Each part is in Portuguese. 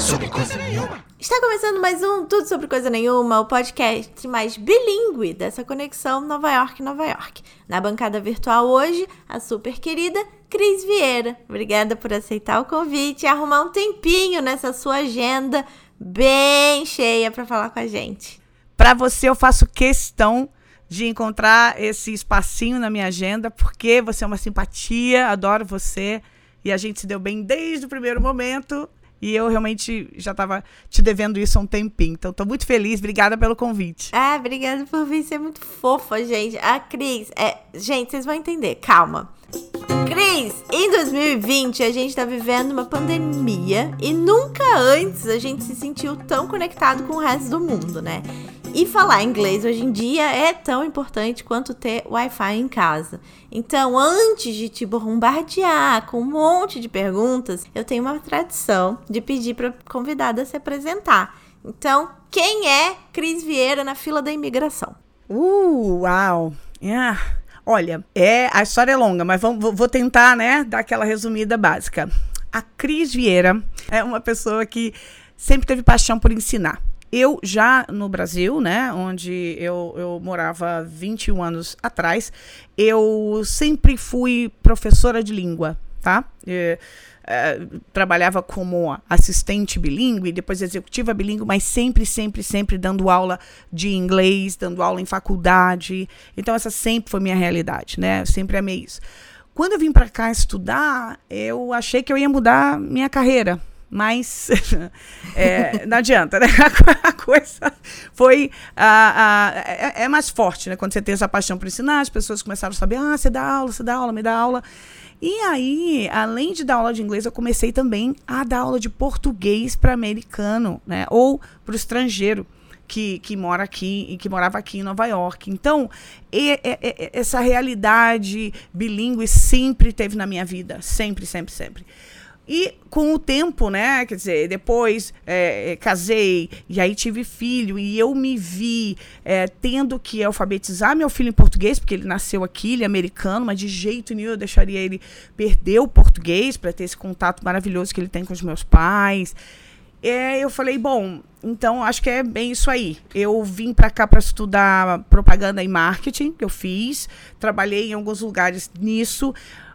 sobre coisa nenhuma. Está começando mais um Tudo Sobre Coisa Nenhuma, o podcast mais bilíngue dessa conexão Nova York-Nova York. Na bancada virtual hoje, a super querida Cris Vieira. Obrigada por aceitar o convite e arrumar um tempinho nessa sua agenda bem cheia para falar com a gente. Para você, eu faço questão de encontrar esse espacinho na minha agenda, porque você é uma simpatia, adoro você. E a gente se deu bem desde o primeiro momento. E eu realmente já estava te devendo isso há um tempinho. Então, estou muito feliz. Obrigada pelo convite. Ah, obrigada por vir ser muito fofa, gente. A Cris, é... gente, vocês vão entender. Calma. Cris, em 2020 a gente tá vivendo uma pandemia e nunca antes a gente se sentiu tão conectado com o resto do mundo, né? E falar inglês hoje em dia é tão importante quanto ter Wi-Fi em casa. Então, antes de te bombardear com um monte de perguntas, eu tenho uma tradição de pedir para convidada se apresentar. Então, quem é Cris Vieira na fila da imigração? Uh, uau! Yeah. Olha, é a história é longa, mas vamos, vou tentar, né, dar aquela resumida básica. A Cris Vieira é uma pessoa que sempre teve paixão por ensinar. Eu já no Brasil, né, onde eu, eu morava 21 anos atrás, eu sempre fui professora de língua, tá? É, trabalhava como assistente bilíngue, depois executiva bilíngue, mas sempre, sempre, sempre dando aula de inglês, dando aula em faculdade. Então, essa sempre foi minha realidade, né? Eu sempre amei isso. Quando eu vim para cá estudar, eu achei que eu ia mudar minha carreira, mas é, não adianta, né? A coisa foi. A, a, é, é, mais forte, né? Quando você tem essa paixão por ensinar, as pessoas começaram a saber: ah, você dá aula, você dá aula, me dá aula. E aí, além de dar aula de inglês, eu comecei também a dar aula de português para americano, né? Ou para o estrangeiro. Que, que mora aqui e que morava aqui em Nova York. Então, e, e, essa realidade bilíngue sempre teve na minha vida. Sempre, sempre, sempre. E com o tempo, né? Quer dizer, depois é, é, casei e aí tive filho e eu me vi é, tendo que alfabetizar meu filho em português, porque ele nasceu aqui, ele é americano, mas de jeito nenhum eu deixaria ele perder o português para ter esse contato maravilhoso que ele tem com os meus pais. É, eu falei, bom, então acho que é bem isso aí. Eu vim para cá para estudar propaganda e marketing, que eu fiz, trabalhei em alguns lugares nisso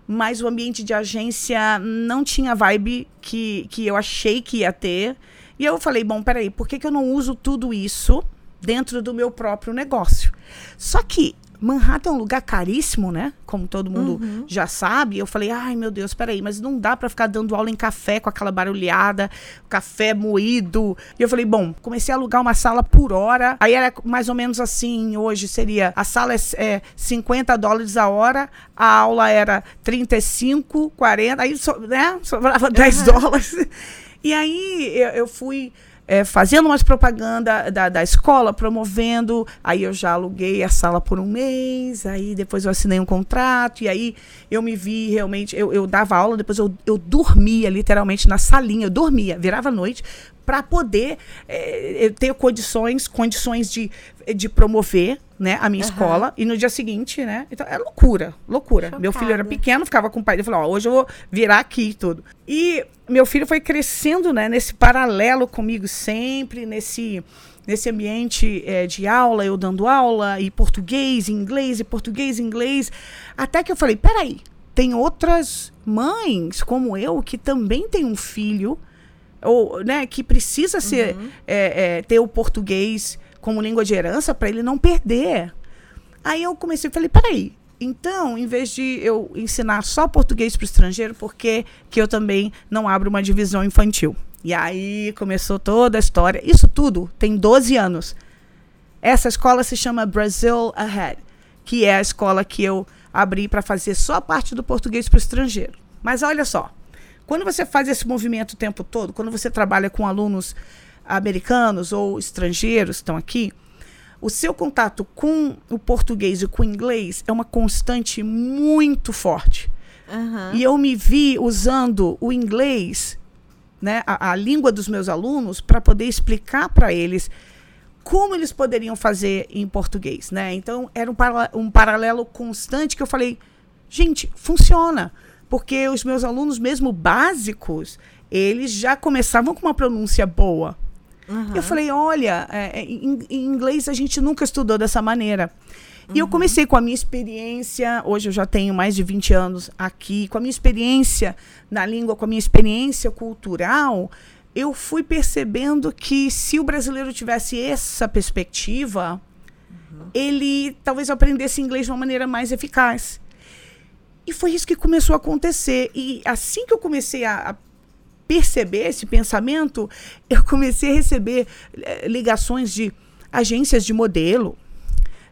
mas o ambiente de agência não tinha a vibe que, que eu achei que ia ter. E eu falei, bom, peraí, por que, que eu não uso tudo isso dentro do meu próprio negócio? Só que Manhattan é um lugar caríssimo, né? Como todo mundo uhum. já sabe. Eu falei, ai meu Deus, peraí, mas não dá para ficar dando aula em café com aquela barulhada, café moído. E eu falei, bom, comecei a alugar uma sala por hora. Aí era mais ou menos assim, hoje seria, a sala é, é 50 dólares a hora, a aula era 35, 40, aí so, né, sobrava 10 uhum. dólares. E aí eu, eu fui é, fazendo umas propaganda da, da escola, promovendo. Aí eu já aluguei a sala por um mês, aí depois eu assinei um contrato, e aí eu me vi realmente. Eu, eu dava aula, depois eu, eu dormia literalmente na salinha, eu dormia, virava noite, para poder é, ter condições, condições de, de promover né, a minha uhum. escola. E no dia seguinte, né? Então, é loucura, loucura. Chocada. Meu filho era pequeno, ficava com o pai. Ele falou: Ó, hoje eu vou virar aqui e tudo. E meu filho foi crescendo, né, nesse paralelo comigo sempre, nesse nesse ambiente é, de aula, eu dando aula, e português, inglês, e português, inglês. Até que eu falei: peraí, tem outras mães como eu que também tem um filho ou né, que precisa ser uhum. é, é, ter o português como língua de herança para ele não perder. Aí eu comecei, falei, peraí, então, em vez de eu ensinar só português para o estrangeiro, por que, eu também não abro uma divisão infantil? E aí começou toda a história. Isso tudo tem 12 anos. Essa escola se chama Brazil Ahead, que é a escola que eu abri para fazer só a parte do português para o estrangeiro. Mas olha só, quando você faz esse movimento o tempo todo, quando você trabalha com alunos americanos ou estrangeiros que estão aqui, o seu contato com o português e com o inglês é uma constante muito forte. Uhum. E eu me vi usando o inglês, né, a, a língua dos meus alunos, para poder explicar para eles como eles poderiam fazer em português, né? Então era um, para, um paralelo constante que eu falei, gente, funciona Porque os meus alunos, mesmo básicos, eles já começavam com uma pronúncia boa. Uhum. Eu falei, olha, é, é, em, em, inglês a gente nunca estudou dessa maneira. E eu comecei com a minha experiência, hoje eu já tenho mais de 20 anos aqui, com a minha experiência na língua, com a minha experiência cultural, eu fui percebendo que se o brasileiro tivesse essa perspectiva, uhum. ele talvez aprendesse inglês de uma maneira mais eficaz. E foi isso que começou a acontecer. E assim que eu comecei a, a perceber esse pensamento, eu comecei a receber é, ligações de agências de modelo,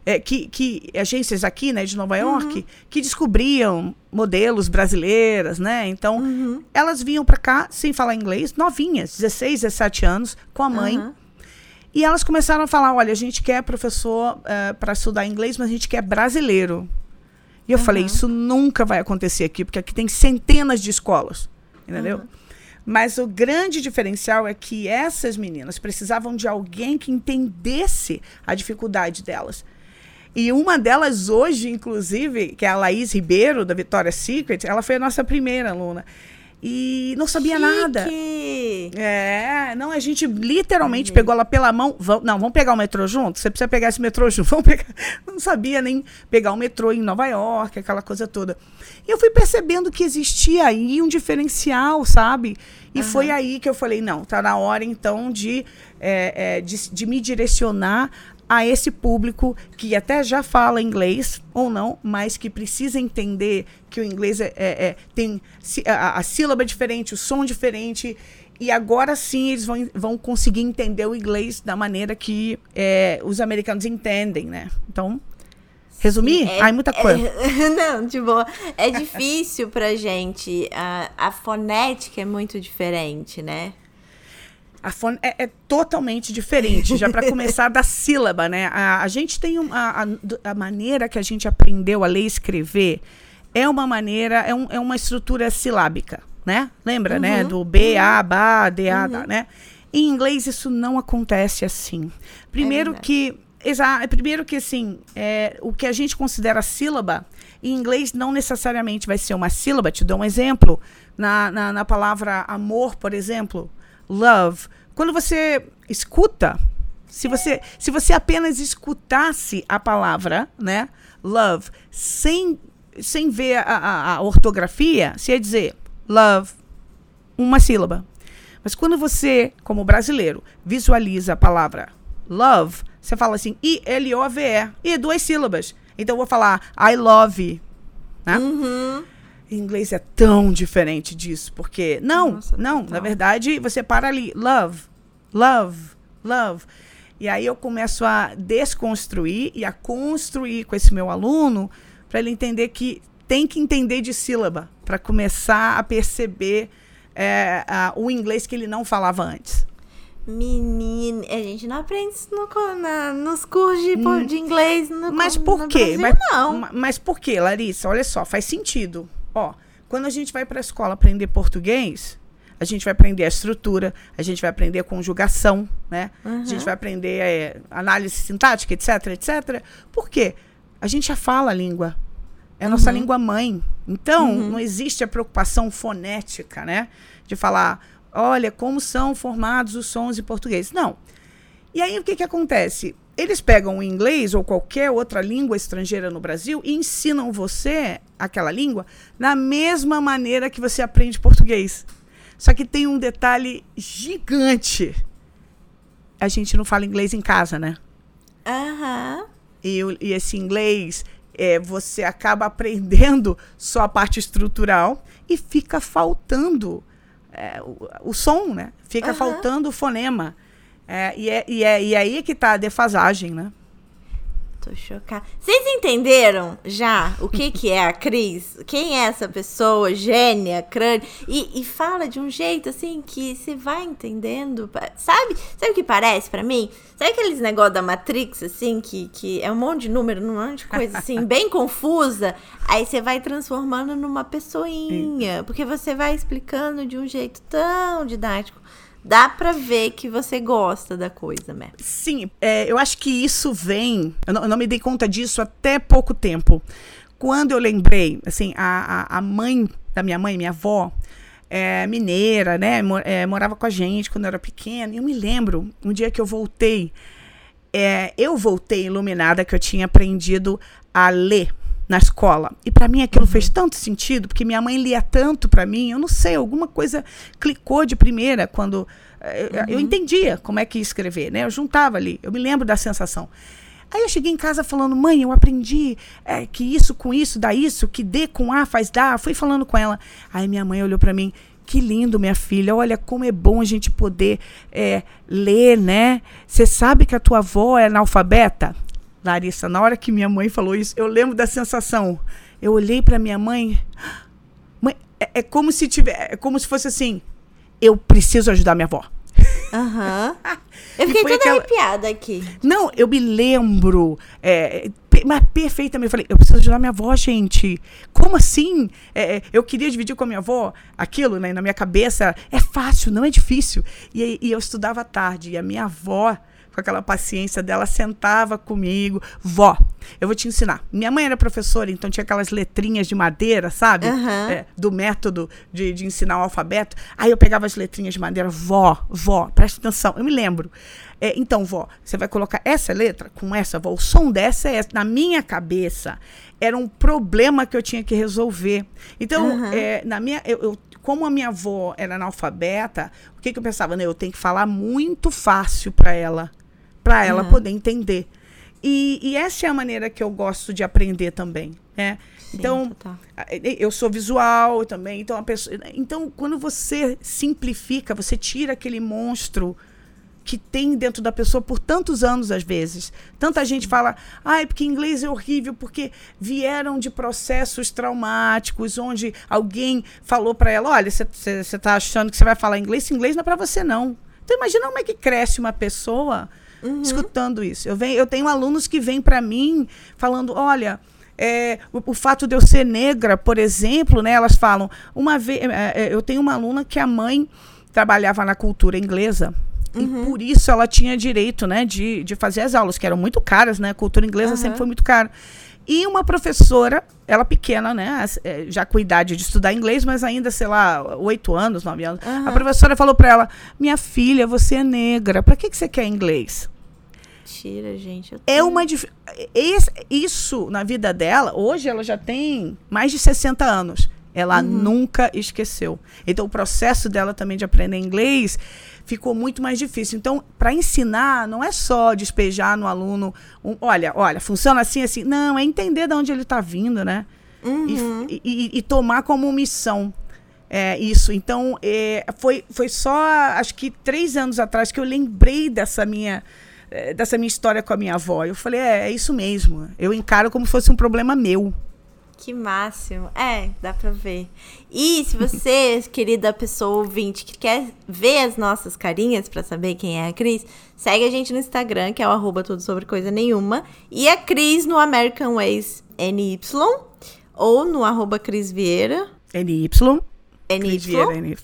é, que, que, agências aqui, né, de Nova York, uhum. que descobriam modelos brasileiras, né? Então, uhum. elas vinham para cá sem falar inglês, novinhas, 16, 17 anos, com a mãe. Uhum. E elas começaram a falar: olha, a gente quer professor uh, eh, para estudar inglês, mas a gente quer brasileiro. E eu falei: isso nunca vai acontecer aqui, porque aqui tem centenas de escolas, entendeu? Mas o grande diferencial é que essas meninas precisavam de alguém que entendesse a dificuldade delas. E uma delas hoje, inclusive, que é a Laís Ribeiro, da Vitória Secret, ela foi a nossa primeira aluna. E não sabia Chique. nada. É, não, a gente literalmente pegou ela pela mão. Vamos, não, vamos pegar o metrô junto? Você precisa pegar esse metrô junto. Vamos pegar. Não sabia nem pegar o metrô em Nova York, aquela coisa toda. E eu fui percebendo que existia aí um diferencial, sabe? E uhum. foi aí que eu falei: não, tá na hora então de, é, é, de, de me direcionar a esse público que até já fala inglês ou não, mas que precisa entender que o inglês é, é, é tem a, a, sílaba é diferente, o som diferente. E agora sim eles vão, vão conseguir entender o inglês da maneira que é, os americanos entendem, né? Então, resumir? É, Ai, muita coisa. É, não, tipo, é difícil pra gente. A, a fonética é muito diferente, né? A fone é, é totalmente diferente, já para começar da sílaba, né? A, a gente tem uma, a, a, maneira que a gente aprendeu a ler e escrever é uma maneira, é, um, é uma estrutura silábica, né? Lembra, né? uhum. né? Do B, A, Ba, D, A, uhum. né? Em inglês isso não acontece assim. Primeiro é que Exato. Primeiro que, assim, é, o que a gente considera sílaba, em inglês não necessariamente vai ser uma sílaba. Te dou um exemplo. Na, na, na palavra amor, por exemplo, love. Quando você escuta, se você, se você apenas escutasse a palavra, né, love, sem, sem ver a, a, a ortografia, você ia dizer love, uma sílaba. Mas quando você, como brasileiro, visualiza a palavra love, você fala assim, I-L-O-V-E, e duas sílabas. Então eu vou falar I love, né? Uhum. Em inglês é tão diferente disso, porque não, Nossa, não, total. na verdade você para ali, love, love, love. E aí eu começo a desconstruir e a construir com esse meu aluno para ele entender que tem que entender de sílaba para começar a perceber é, a, o inglês que ele não falava antes. Menina, a gente não aprende isso no, na, nos cursos de, hum. de inglês. No, mas por quê? Brasil, mas, não. mas por quê, Larissa? Olha só, faz sentido. Ó, quando a gente vai para a escola aprender português, a gente vai aprender a estrutura, a gente vai aprender a conjugação, né? Uhum. A gente vai aprender é, análise sintática, etc, etc. Por quê? A gente já fala a língua. É a nossa uhum. língua mãe. Então, uhum. não existe a preocupação fonética, né? De falar, olha, como são formados os sons em português. Não. E aí, o que, que acontece? Eles pegam o inglês ou qualquer outra língua estrangeira no Brasil e ensinam você aquela língua da mesma maneira que você aprende português. Só que tem um detalhe gigante. A gente não fala inglês em casa, né? Aham. Uhum. E, e, esse inglês, é, você acaba aprendendo só a parte estrutural e fica faltando é, o, o, som, né? Fica uhum. faltando o fonema. É, e, é, e, é, e é aí que tá a defasagem, né? Tô chocada. Vocês entenderam já o que que é a Cris? Quem é essa pessoa? Gênia, crânio. E, e fala de um jeito assim que você vai entendendo. Sabe? Sabe o que parece para mim? Sabe aqueles negócios da Matrix, assim, que, que é um monte de número, um monte de coisa assim, bem confusa. Aí você vai transformando numa pessoinha. Porque você vai explicando de um jeito tão didático dá para ver que você gosta da coisa, né? Sim, é, eu acho que isso vem. Eu não, eu não, me dei conta disso até pouco tempo. Quando eu lembrei, assim, a, a, a mãe da minha mãe, minha avó, é, mineira, né? É, morava com a gente quando eu era pequena. E eu me lembro, um dia que eu voltei, é, eu voltei iluminada que eu tinha aprendido a ler na escola. E para mim aquilo uhum. fez tanto sentido, porque minha mãe lia tanto para mim, eu não sei, alguma coisa clicou de primeira quando eh, eu, uhum. eu entendia como é que ia escrever, né? Eu juntava ali, eu me lembro da sensação. Aí eu cheguei em casa falando, mãe, eu aprendi é, que isso com isso dá isso, que D com A faz dá. Fui falando com ela. Aí minha mãe olhou para mim, que lindo, minha filha. Olha como é bom a gente poder é, ler, né? Você sabe que a tua avó é analfabeta? Larissa, na hora que minha mãe falou isso, eu lembro da sensação. Eu olhei para minha mãe. Mãe, é, é, como se tiver, é como se fosse assim. Eu preciso ajudar minha avó. Aham. Uhum. Eu fiquei toda aquela... arrepiada aqui. Não, eu me lembro. É, mas perfeitamente. Eu falei, eu preciso ajudar minha avó, gente. Como assim? É, é, eu queria dividir com a minha avó aquilo, né? Na minha cabeça. É fácil, não é difícil. E, e eu estudava tarde. E a minha avó com aquela paciência dela, sentava comigo. Vó, eu vou te ensinar. Minha mãe era professora, então tinha aquelas letrinhas de madeira, sabe? Uhum. É, do método de, de ensinar o alfabeto. Aí eu pegava as letrinhas de madeira. Vó, vó, presta atenção. Eu me lembro. É, então, vó, você vai colocar essa letra com essa, vó. O som dessa é essa. Na minha cabeça, era um problema que eu tinha que resolver. Então, uhum. é, na minha, eu, eu, como a minha avó era analfabeta, o que, que eu pensava? Né? Eu tenho que falar muito fácil para ela para ela uhum. poder entender. E, e, essa é a maneira que eu gosto de aprender também, né? Sim, então, eu sou visual também, então a pessoa, então quando você simplifica, você tira aquele monstro que tem dentro da pessoa por tantos anos às vezes. Tanta gente fala: "Ai, porque inglês é horrível porque vieram de processos traumáticos onde alguém falou para ela: "Olha, você está achando que você vai falar inglês, inglês não é para você não". Então imagina como é que cresce uma pessoa uhum. escutando isso. Eu, venho, eu tenho alunos que vêm para mim falando: olha. É, o, o, fato de eu ser negra, por exemplo, né, elas falam. Uma vez, é, é, eu tenho uma aluna que a mãe trabalhava na cultura inglesa Uhum. E por isso ela tinha direito, né, de, de fazer as aulas, que eram muito caras, né? A cultura inglesa uhum. sempre foi muito cara. E uma professora, ela pequena, né? É, já com idade de estudar inglês, mas ainda, sei lá, oito anos, nove anos. Uhum. A professora falou para ela: Minha filha, você é negra, para que, que você quer inglês? Mentira, gente. É uma isso na vida dela, hoje ela já tem mais de 60 anos. Ela uhum. nunca esqueceu. Então o processo dela também de aprender inglês ficou muito mais difícil. Então, para ensinar, não é só despejar no aluno, um, olha, olha, funciona assim, assim. Não, é entender de onde ele está vindo, né? Uhum. E, e, e, tomar como missão é, isso. Então, é, foi, foi só, acho que três anos atrás que eu lembrei dessa minha dessa minha história com a minha avó. Eu falei, é, é isso mesmo. Eu encaro como se fosse um problema meu. Que máximo. É, dá pra ver. E se você, querida pessoa ouvinte, que quer ver as nossas carinhas para saber quem é a Cris, segue a gente no Instagram, que é o arroba tudo sobre coisa nenhuma. E a Cris no American Ways NY, ou no arroba Cris Vieira. NY. NY. Cris Vieira, NY.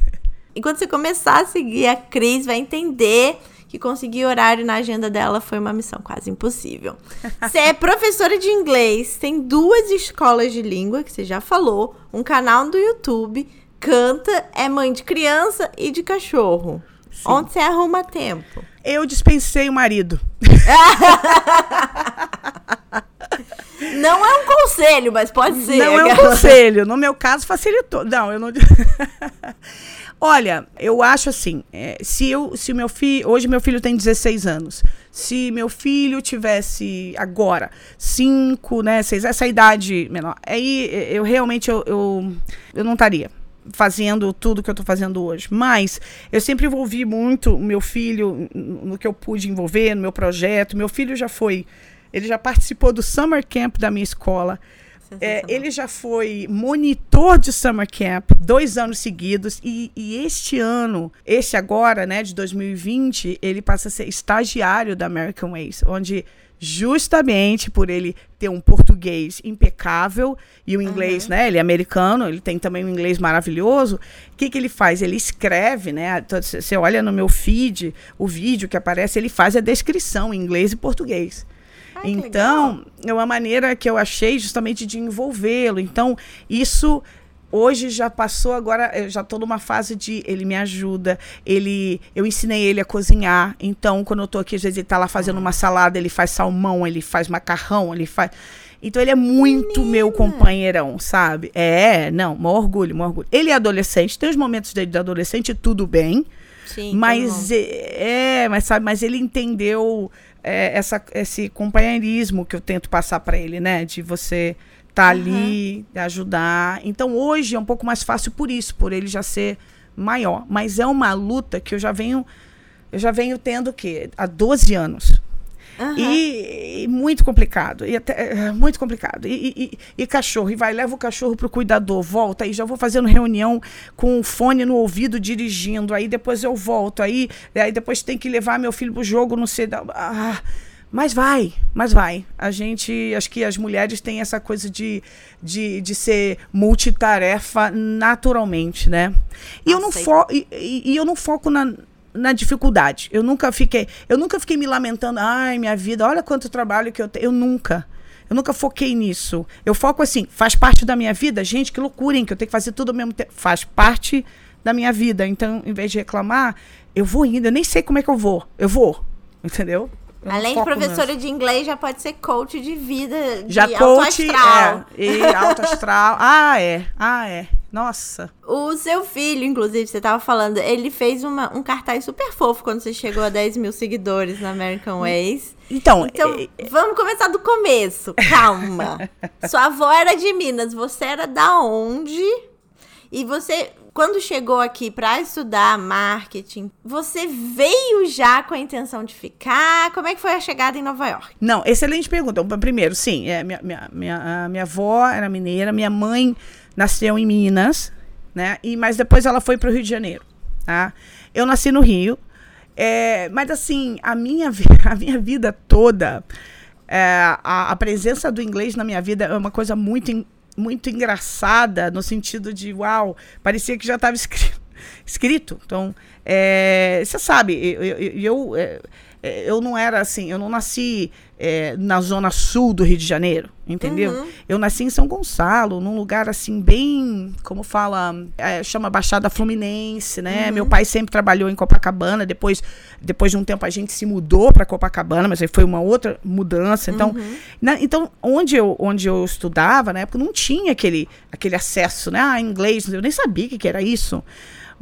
e quando você começar a seguir a Cris, vai entender que conseguir horário na agenda dela foi uma missão quase impossível. Você é professora de inglês, tem duas escolas de língua, que você já falou, um canal do YouTube, canta, é mãe de criança e de cachorro. Sim. Onde você arruma tempo? Eu dispensei o marido. Não é um conselho, mas pode ser. Não é um conselho. No meu caso, facilitou. Não, eu não. Olha, eu acho assim, é, se eu, se o meu filho, hoje meu filho tem 16 anos, se meu filho tivesse agora 5, né, 6, essa idade menor, aí eu realmente eu, eu, eu não estaria fazendo tudo que eu estou fazendo hoje. Mas eu sempre envolvi muito o meu filho no que eu pude envolver, no meu projeto. Meu filho já foi, ele já participou do summer camp da minha escola. É, ele já foi monitor de summer camp dois anos seguidos e, e, este ano, este agora, né, de 2020, ele passa a ser estagiário da American Ways, onde justamente por ele ter um português impecável e o inglês, uhum. né? Ele é americano, ele tem também um inglês maravilhoso. O que, que ele faz? Ele escreve, né? Você olha no meu feed, o vídeo que aparece, ele faz a descrição em inglês e português então, é uma maneira que eu achei justamente de envolvê-lo. Então, isso hoje já passou, agora eu já estou numa fase de ele me ajuda, ele eu ensinei ele a cozinhar. Então, quando eu estou aqui, às vezes ele está lá fazendo uma salada, ele faz salmão, ele faz macarrão, ele faz. Então ele é muito Menina. meu companheirão, sabe? É, não, maior orgulho, maior orgulho. Ele é adolescente, tem os momentos dele de adolescente, tudo bem. Sim, mas é, é, mas sabe, mas ele entendeu é, essa, esse companheirismo que eu tento passar para ele, né? De você tá uhum. ali, ajudar. Então hoje é um pouco mais fácil por isso, por ele já ser maior. Mas é uma luta que eu já venho, eu já venho tendo o quê? Há 12 anos. Uhum. E, e, muito complicado, e até, é, muito complicado. E, e, cachorro, e vai, leva o cachorro pro cuidador, volta, aí já vou fazendo reunião com o fone no ouvido, dirigindo, aí depois eu volto, aí, aí depois tem que levar meu filho pro jogo, não sei. Ah, mas vai, mas vai. A gente, acho que as mulheres têm essa coisa de, de, de ser multitarefa naturalmente, né? E eu, não fo e, e, e eu não foco na, na dificuldade. Eu nunca fiquei, eu nunca fiquei me lamentando, ai, minha vida, olha quanto trabalho que eu tenho. Eu nunca. Eu nunca foquei nisso. Eu foco assim, faz parte da minha vida. Gente, que loucura, hein, que eu tenho que fazer tudo ao mesmo tempo. Faz parte da minha vida. Então, em vez de reclamar, eu vou indo. Eu nem sei como é que eu vou. Eu vou. Entendeu? Além de professora de inglês, já pode ser coach de vida, de já coach, astral. É, e alto astral. ah, é. Ah, é. Nossa. O seu filho, inclusive, você tava falando, ele fez uma, um cartaz super fofo quando você chegou a 10 mil seguidores na American Ways. Então, então é... vamos começar do começo. Calma. Sua avó era de Minas, você era da onde? E você quando chegou aqui para estudar marketing, você veio já com a intenção de ficar? Como é que foi a chegada em Nova York? Não, excelente pergunta. Primeiro, sim, é, minha, minha, minha, minha avó era mineira, minha mãe nasceu em Minas, né? E, mas depois ela foi para o Rio de Janeiro, tá? Eu nasci no Rio, é, mas assim, a minha, a minha vida toda, é, a, a, presença do inglês na minha vida é uma coisa muito muito engraçada, no sentido de, uau, parecia que já estava escrito, escrito. Então, é, você sabe, eu, eu, eu, é, é, eu, não era assim, eu não nasci é, na zona sul do Rio de Janeiro, entendeu? Uhum. Eu nasci em São Gonçalo, num lugar assim bem, como fala, é, chama Baixada Fluminense, né? Uhum. Meu pai sempre trabalhou em Copacabana, depois, depois de um tempo a gente se mudou para Copacabana, mas aí foi uma outra mudança. Então, uhum. na, então onde eu, onde eu estudava, na época não tinha aquele, aquele acesso, né? Ah, inglês, eu nem sabia o que, que era isso.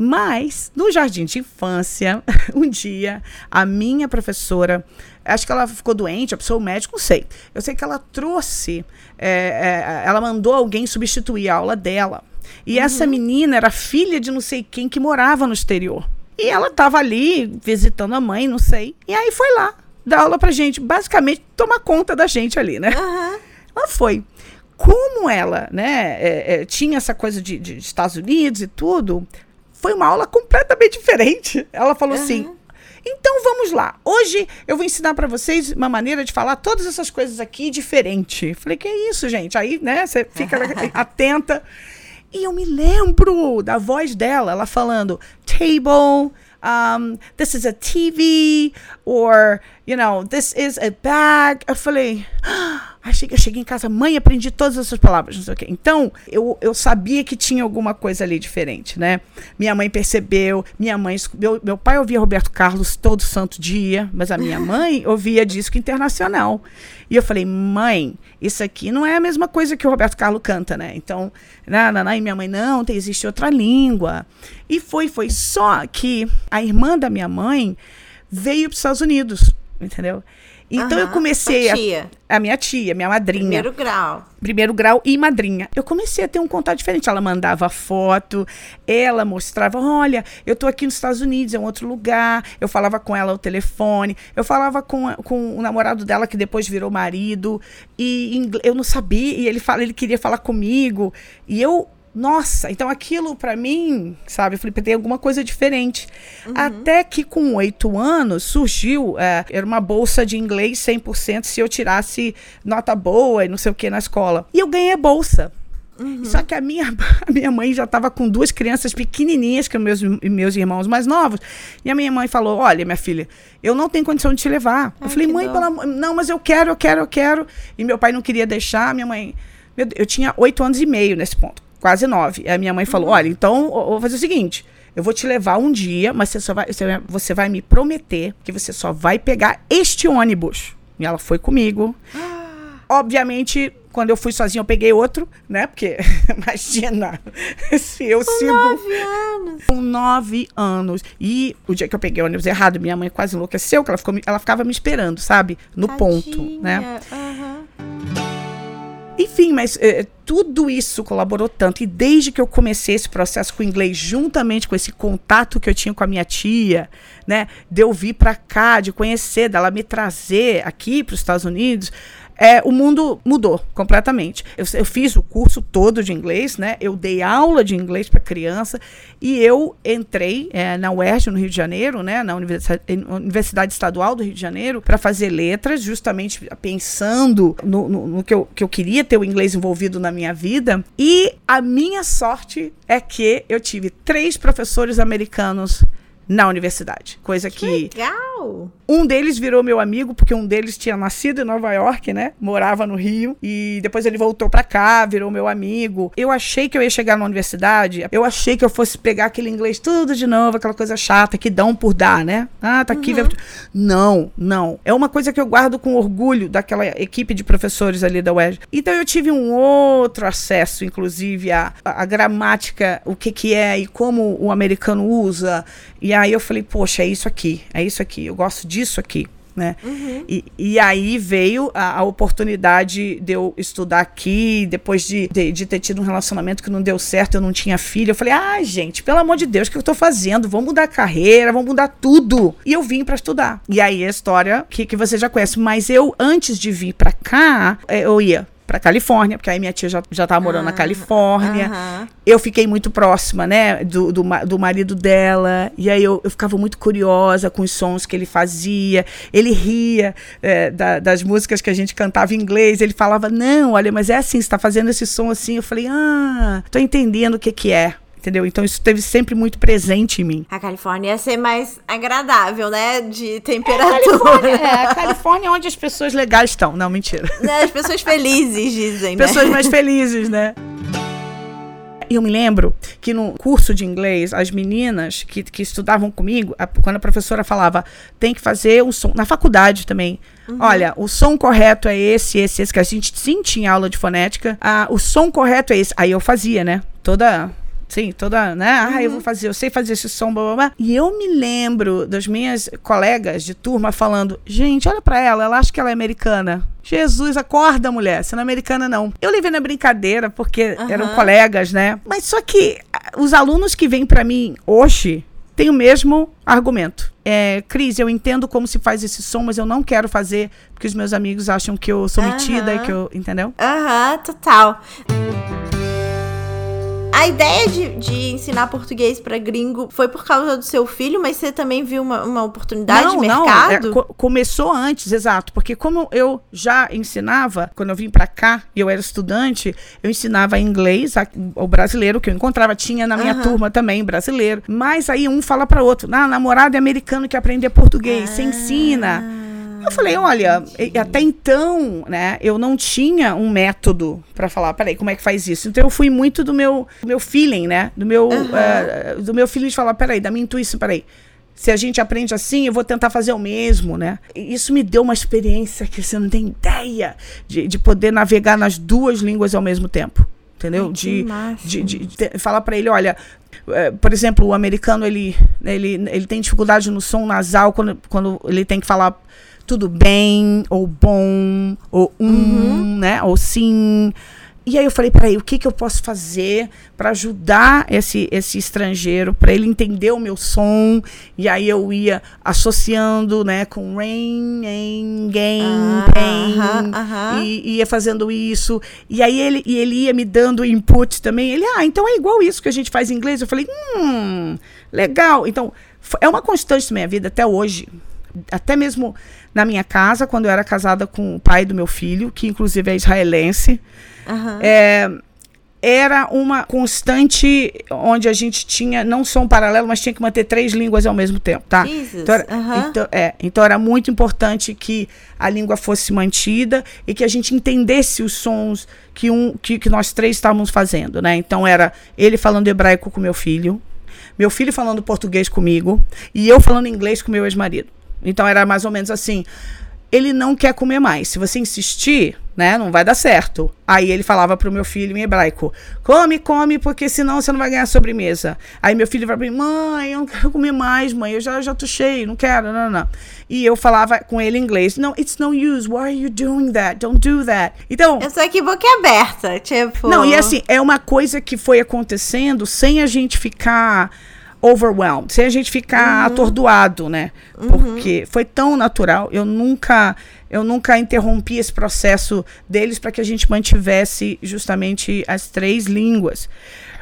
Mas, no jardim de infância, um dia, a minha professora, acho que ela ficou doente, a pessoa, o médico, não sei. Eu sei que ela trouxe, é, é, ela mandou alguém substituir a aula dela. E uhum. essa menina era filha de não sei quem que morava no exterior. E ela estava ali visitando a mãe, não sei. E aí foi lá dar aula pra gente, basicamente tomar conta da gente ali, né? Uhum. Ela foi. Como ela, né, é, é, tinha essa coisa de, de Estados Unidos e tudo, foi uma aula completamente diferente. Ela falou uhum. assim: então vamos lá. Hoje eu vou ensinar para vocês uma maneira de falar todas essas coisas aqui diferente. Falei, que é isso, gente? Aí, né, você fica atenta. E eu me lembro da voz dela, ela falando table, um, this is a TV, or, you know, this is a bag. Eu falei, ah, achei que eu cheguei em casa, mãe, aprendi todas essas palavras, não sei o quê. Então, eu, eu sabia que tinha alguma coisa ali diferente, né? Minha mãe percebeu, minha mãe, meu, meu pai ouvia Roberto Carlos todo santo dia, mas a minha mãe ouvia disco internacional. E eu falei, mãe, isso aqui não é a mesma coisa que o Roberto Carlos canta, né? Então, não. e minha mãe, não, tem, existe outra língua. E foi, foi só que a irmã da minha mãe veio para os Estados Unidos, entendeu? Então eu comecei a, tia. a, a minha tia, minha madrinha. Primeiro grau. Primeiro grau e madrinha. Eu comecei a ter um contato diferente. Ela mandava foto, ela mostrava, olha, eu tô aqui nos Estados Unidos, é um outro lugar. Eu falava com ela ao telefone, eu falava com, com o namorado dela que depois virou marido e eu não sabia e ele fala, ele queria falar comigo e eu nossa, então aquilo para mim, sabe, eu falei, tem alguma coisa diferente. Uhum. Até que com oito anos surgiu, é, era uma bolsa de inglês 100% se eu tirasse nota boa e não sei o que na escola. E eu ganhei a bolsa. Uhum. Só que a minha, a minha mãe já estava com duas crianças pequenininhas, que meus, meus irmãos mais novos. E a minha mãe falou: Olha, minha filha, eu não tenho condição de te levar. Ai, eu falei: Mãe, pela, não, mas eu quero, eu quero, eu quero. E meu pai não queria deixar. Minha mãe, eu tinha oito anos e meio nesse ponto. Quase nove. A minha mãe falou: olha, então eu vou fazer o seguinte. Eu vou te levar um dia, mas você, só vai, você, vai- você vai me prometer que você só vai pegar este ônibus. E ela foi comigo. Obviamente, quando eu fui sozinha, eu peguei outro, né? Porque, imagina, se eu sigo Nove anos. com nove anos. E o dia que eu peguei o ônibus errado, minha mãe quase enlouqueceu, que ela, ficou, ela ficava me esperando, sabe? No ponto, né? Tadinha. Enfim, mas eh, tudo isso colaborou tanto. E desde que eu comecei esse processo com o inglês, juntamente com esse contato que eu tinha com a minha tia, né? De eu vir pra cá, de conhecer, dela me trazer aqui para os Estados Unidos. É, o mundo mudou completamente. Eu, eu fiz o curso todo de inglês, né? Eu dei aula de inglês para criança e eu entrei é, na UERJ, no Rio de Janeiro, né? Na Universidade, Universidade Estadual do Rio de Janeiro, para fazer letras, justamente pensando no, no, no que, eu, que eu queria ter o inglês envolvido na minha vida. E a minha sorte é que eu tive três professores americanos na universidade. Coisa que Legal. um deles virou meu amigo, porque um deles tinha nascido em Nova York, né? Morava no Rio. E depois ele voltou pra cá, virou meu amigo. Eu achei que eu ia chegar na universidade, eu achei que eu fosse pegar aquele inglês tudo de novo, aquela coisa chata que dão por dar, né? Ah, tá aqui. vai- Não, não. É uma coisa que eu guardo com orgulho daquela equipe de professores ali da UERJ. Então eu tive um outro acesso, inclusive, à, à gramática, o que que é e como o americano usa. E aí eu falei, poxa, é isso aqui, é isso aqui, eu gosto disso aqui. Né? E, e aí veio a, a oportunidade de eu estudar aqui, depois de, de, de ter tido um relacionamento que não deu certo, eu não tinha filho. Eu falei, ai, gente, pelo amor de Deus, o que eu tô fazendo? Vamos mudar a carreira, vamos mudar tudo. E eu vim para estudar. E aí a história que, que você já conhece. Mas eu, antes de vir para cá, eh, eu ia pra Califórnia, porque aí minha tia já, já tava morando na Ah, Califórnia. aham. eu fiquei muito próxima, né, do, do, do marido dela, e aí eu, eu ficava muito curiosa com os sons que ele fazia, ele ria é, da- das músicas que a gente cantava em inglês, ele falava, não, olha, mas é assim, você tá fazendo esse som assim, eu falei, ah, tô entendendo o que que é, entendeu? Então isso esteve sempre muito presente em mim. A Califórnia ia ser mais agradável, né? De temperatura. É, a Califórnia é onde as pessoas legais estão, não, mentira. Né, As pessoas felizes dizem, né? pessoas mais felizes, né? E eu me lembro que no curso de inglês, as meninas que, que estudavam comigo, a- quando a professora falava, tem que fazer o som, na faculdade também. Olha, o som correto é esse, esse, esse, que a gente sim tinha aula de fonética. Ah, o som correto é esse. Aí eu fazia, né? Toda. Sim, toda, né? Ah, eu vou fazer, eu sei fazer esse som, blá, blá, blá. E eu me lembro das minhas colegas de turma falando: gente, olha pra ela, ela acha que ela é americana. Jesus, acorda, mulher, você não é americana, não. Eu levei na brincadeira, porque eram Aham. colegas, né? Mas só que os alunos que vêm pra mim hoje têm o mesmo argumento. É, Cris, eu entendo como se faz esse som, mas eu não quero fazer porque os meus amigos acham que eu sou metida e Aham. que eu. Entendeu? Aham, total. A ideia de, de ensinar português pra gringo foi por causa do seu filho, mas você também viu uma, uma oportunidade de mercado? é, co- começou antes, exato. Porque como eu já ensinava, quando eu vim pra cá e eu era estudante, eu ensinava inglês, a- o brasileiro que eu encontrava, tinha na minha Aham. turma também, brasileiro. Mas aí um fala pra outro, ah, namorado é americano que aprender português, Ah. você ensina. Eu falei, olha, até então, né, eu não tinha um método pra falar, peraí, como é que faz isso? Então eu fui muito do meu, do meu feeling, né, do meu, Aham. eh, do meu feeling de falar, peraí, da minha intuição, peraí. Se a gente aprende assim, eu vou tentar fazer o mesmo, né? Isso me deu uma experiência que você não tem ideia de, de poder navegar nas duas línguas ao mesmo tempo. Entendeu? De, de, de- de falar pra ele, olha, eh, por exemplo, o americano ele, ele, ele tem dificuldade no som nasal quando, quando ele tem que falar tudo bem, ou bom, ou um, né? Ou sim. E aí eu falei, peraí, o que, que eu posso fazer para ajudar esse, esse estrangeiro, para ele entender o meu som? E aí eu ia associando, né, com rain, and gain, Ah, pain, aham, aham. e ia fazendo isso. E aí ele, e ele ia me dando input também. Ele, ah, então é igual isso que a gente faz em inglês. Eu falei, hum, legal. Então, é uma constante da minha vida até hoje. Até mesmo na minha casa, quando eu era casada com o pai do meu filho, que inclusive é israelense. Aham. É, era uma constante onde a gente tinha não só um paralelo, mas tinha que manter três línguas ao mesmo tempo, tá? Jesus. Então, era, aham. então, é, então era muito importante que a língua fosse mantida e que a gente entendesse os sons que, um, que, que nós três estávamos fazendo, né? Então era ele falando hebraico com meu filho, meu filho falando português comigo e eu falando inglês com meu ex-marido. Então era mais ou menos assim. Ele não quer comer mais. Se você insistir, né, não vai dar certo. Aí ele falava pro meu filho em hebraico: come, come, porque senão você não vai ganhar sobremesa. Aí meu filho vai pra mim: mãe, eu não quero comer mais, mãe, eu já, já tô cheio, não quero, não, não, não. E eu falava com ele em inglês: no, it's no use, why are you doing that? Don't do that. Então. Eu sou aqui boca aberta, tipo. Não, e assim, é uma coisa que foi acontecendo sem a gente ficar overwhelmed, sem a gente ficar atordoado, né? Porque foi tão natural, eu nunca eu nunca interrompi esse processo deles para que a gente mantivesse justamente as três línguas.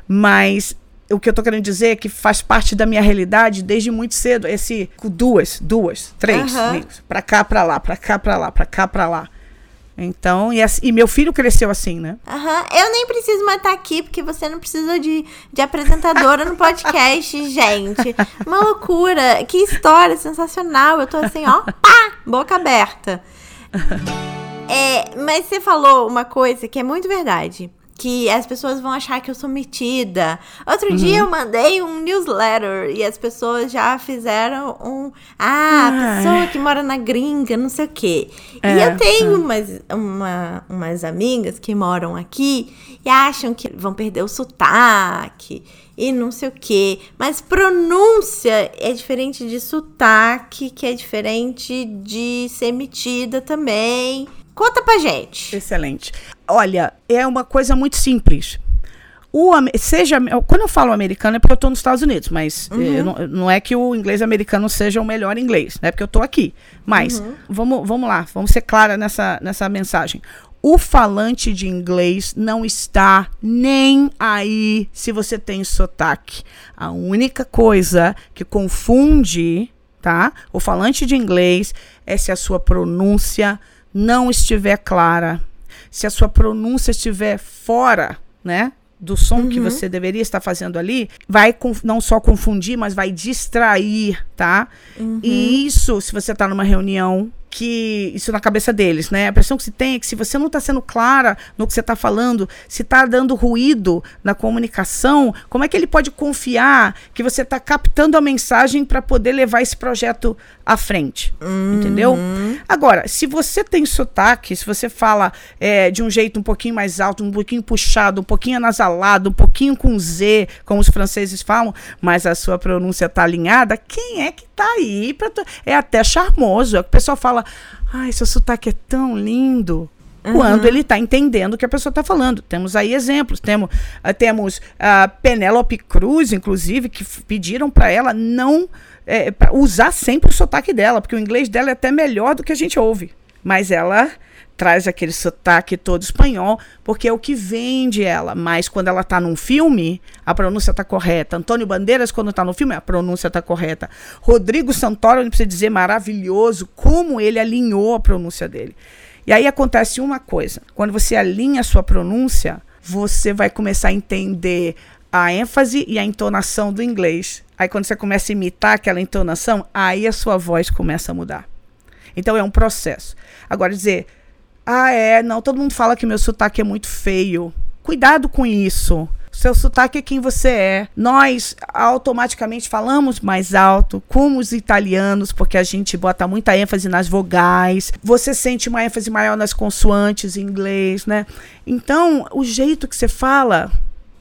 Mas o que eu tô querendo dizer é que faz parte da minha realidade desde muito cedo, esse duas, duas, três Aham. línguas, para cá, para lá, para cá, para lá, para cá, para lá. Então, e, assim- e meu filho cresceu assim, né? Aham, eu nem preciso mais estar aqui, porque você não precisa de, de apresentadora no podcast, gente. Uma loucura. Que história sensacional. Eu tô assim, ó, pá, boca aberta. É, mas você falou uma coisa que é muito verdade. Que as pessoas vão achar que eu sou metida. Outro dia eu mandei um newsletter e as pessoas já fizeram um. Ah, Ah, pessoa que mora na gringa, não sei o quê. e É, eu tenho umas, uma- umas amigas que moram aqui e acham que vão perder o sotaque e não sei o quê. Mas pronúncia é diferente de sotaque, que é diferente de ser metida também. Conta pra gente. Excelente. Olha, é uma coisa muito simples. O, seja, quando eu falo americano é porque eu estou nos Estados Unidos, mas eh, não, não é que o inglês americano seja o melhor inglês, né? Porque eu estou aqui. Mas vamos, vamos lá, vamos ser clara nessa, nessa mensagem. O falante de inglês não está nem aí se você tem sotaque. A única coisa que confunde, tá? O falante de inglês é se a sua pronúncia não estiver clara, se a sua pronúncia estiver fora, né? Do som que você deveria estar fazendo ali, vai não só confundir, mas vai distrair, tá? E isso, se você está numa reunião, que isso na cabeça deles, né? A impressão que se tem é que se você não está sendo clara no que você está falando, se está dando ruído na comunicação, como é que ele pode confiar que você está captando a mensagem para poder levar esse projeto à frente? Entendeu? Agora, se você tem sotaque, se você fala é, de um jeito um pouquinho mais alto, um pouquinho puxado, um pouquinho anasalado, um pouquinho com Z, como os franceses falam, mas a sua pronúncia tá alinhada, quem é que tá aí? Pra tu- É até charmoso. É que o pessoal fala, ai, seu sotaque é tão lindo. Quando ele está entendendo o que a pessoa está falando. Temos aí exemplos. Temos, ah, temos a Penélope Cruz, inclusive, que pediram para ela não é, usar sempre o sotaque dela, porque o inglês dela é até melhor do que a gente ouve. Mas ela traz aquele sotaque todo espanhol, porque é o que vende ela. Mas quando ela está num filme, a pronúncia está correta. Antônio Bandeiras, quando está no filme, a pronúncia está correta. Rodrigo Santoro, não precisa dizer maravilhoso, como ele alinhou a pronúncia dele. E aí acontece uma coisa: quando você alinha a sua pronúncia, você vai começar a entender a ênfase e a entonação do inglês. Aí quando você começa a imitar aquela entonação, aí a sua voz começa a mudar. Então é um processo. Agora dizer, ah, é, não, todo mundo fala que meu sotaque é muito feio. Cuidado com isso. Seu sotaque é quem você é. Nós automaticamente falamos mais alto, como os italianos, porque a gente bota muita ênfase nas vogais. Você sente uma ênfase maior nas consoantes em inglês, né? Então, o jeito que você fala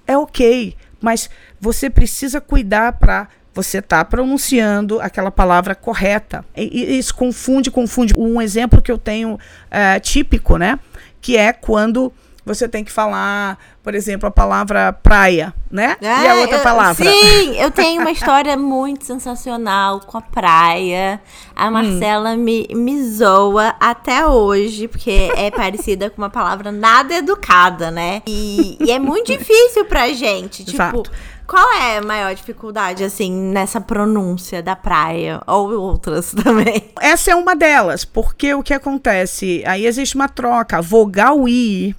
é ok, mas você precisa cuidar para você estar pronunciando aquela palavra correta. E, e isso confunde, confunde. Um exemplo que eu tenho eh, típico, né? Que é quando você tem que falar, por exemplo, a palavra praia, né? e a É, outra eu- palavra. Sim, eu tenho uma história muito sensacional com a praia. Hum. A Marcela me, me zoa até hoje, porque é parecida com uma palavra nada educada, né? E, e é muito difícil pra gente. Tipo, Exato. qual é a maior dificuldade, assim, nessa pronúncia da praia? Ou outras também? Essa é uma delas, porque o que acontece? Aí existe uma troca. Vogal I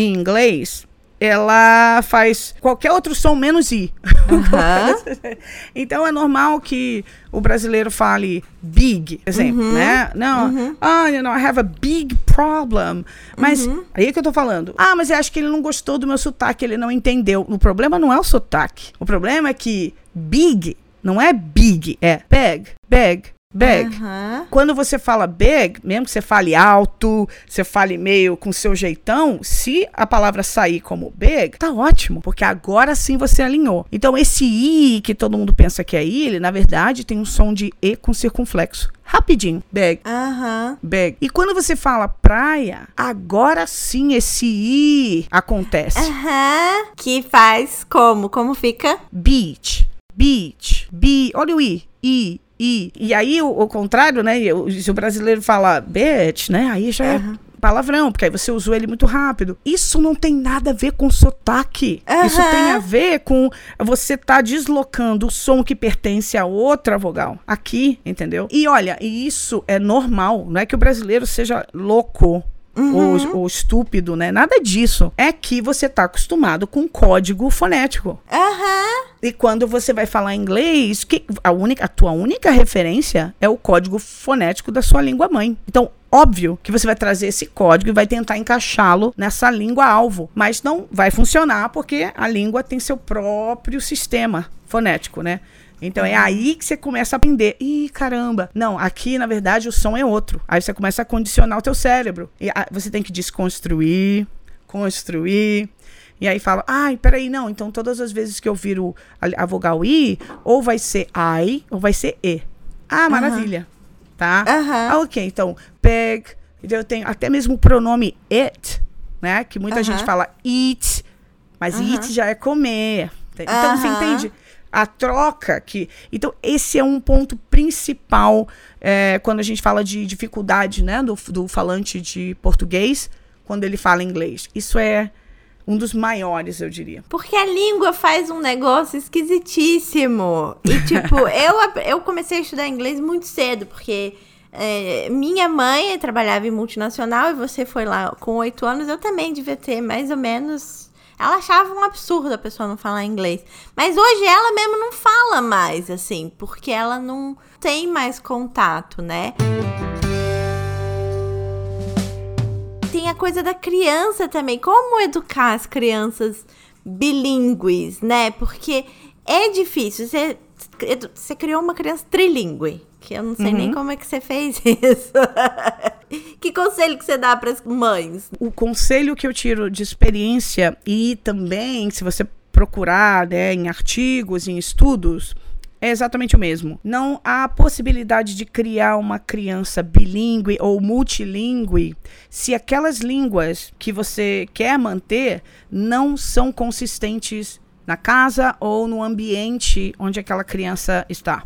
em inglês ela faz qualquer outro som menos I. Aham. então é normal que o brasileiro fale big, por exemplo, Uhum. né? Não, ah, you know, I have a big problem. Mas Uhum. aí que eu tô falando. Ah, mas eu acho que ele não gostou do meu sotaque, ele não entendeu. O problema não é o sotaque. O problema é que big não é big, é bag, bag, bag. Aham. Quando você fala big, mesmo que você fale alto, você fale meio com seu jeitão, se a palavra sair como big, tá ótimo, porque agora sim você alinhou. Então esse i que todo mundo pensa que é i, ele na verdade tem um som de e com circunflexo. Rapidinho, big. Aham. Big. E quando você fala praia, agora sim esse i acontece. Aham. Que faz como? Como fica? Beach, beach, be. Olha o i, i, i. E aí o, o contrário, né? e o- Se o brasileiro fala bitch, né? Aí já é palavrão, porque aí você usou ele muito rápido. Isso não tem nada a ver com sotaque. Isso Aham. tem a ver com você tá deslocando o som que pertence a outra vogal aqui, entendeu? E olha, e isso é normal. Não é que o brasileiro seja louco. Ou, ou estúpido, né? Nada disso. É que você tá acostumado com código fonético. Aham. E quando você vai falar inglês, que a, única, a tua única referência é o código fonético da sua língua mãe. Então, óbvio que você vai trazer esse código e vai tentar encaixá-lo nessa língua alvo. Mas não vai funcionar porque a língua tem seu próprio sistema fonético, né? Então é aí que você começa a aprender. Ih, caramba. Não, aqui na verdade o som é outro. Aí você começa a condicionar o teu cérebro. E ah, você tem que desconstruir, construir. E aí fala, ai, peraí, não, então todas as vezes que eu viro a, a vogal I, ou vai ser I, ou vai ser E. Ah, maravilha. Tá? Aham. Ah, ok, então, bag, eu tenho até mesmo o pronome it, né? Que muita Aham. gente fala eat, mas eat já é comer. Então, você entende? A troca que. Então, esse é um ponto principal é, quando a gente fala de dificuldade, né? Do, do falante de português, quando ele fala inglês. Isso é um dos maiores, eu diria. Porque a língua faz um negócio esquisitíssimo. E, tipo, eu, eu comecei a estudar inglês muito cedo, porque é, minha mãe trabalhava em multinacional e você foi lá com oito anos, eu também devia ter mais ou menos. Ela achava um absurdo a pessoa não falar inglês. Mas hoje ela mesmo não fala mais, assim, porque ela não tem mais contato, né? tem a coisa da criança também. Como educar as crianças bilíngues, né? Porque é difícil. Você, você criou uma criança trilingüe. Que eu não sei nem como é que você fez isso. que conselho que você dá para as mães? O conselho que eu tiro de experiência e também, se você procurar né, em artigos, em estudos, é exatamente o mesmo. Não há possibilidade de criar uma criança bilíngue ou multilingüe se aquelas línguas que você quer manter não são consistentes na casa ou no ambiente onde aquela criança está.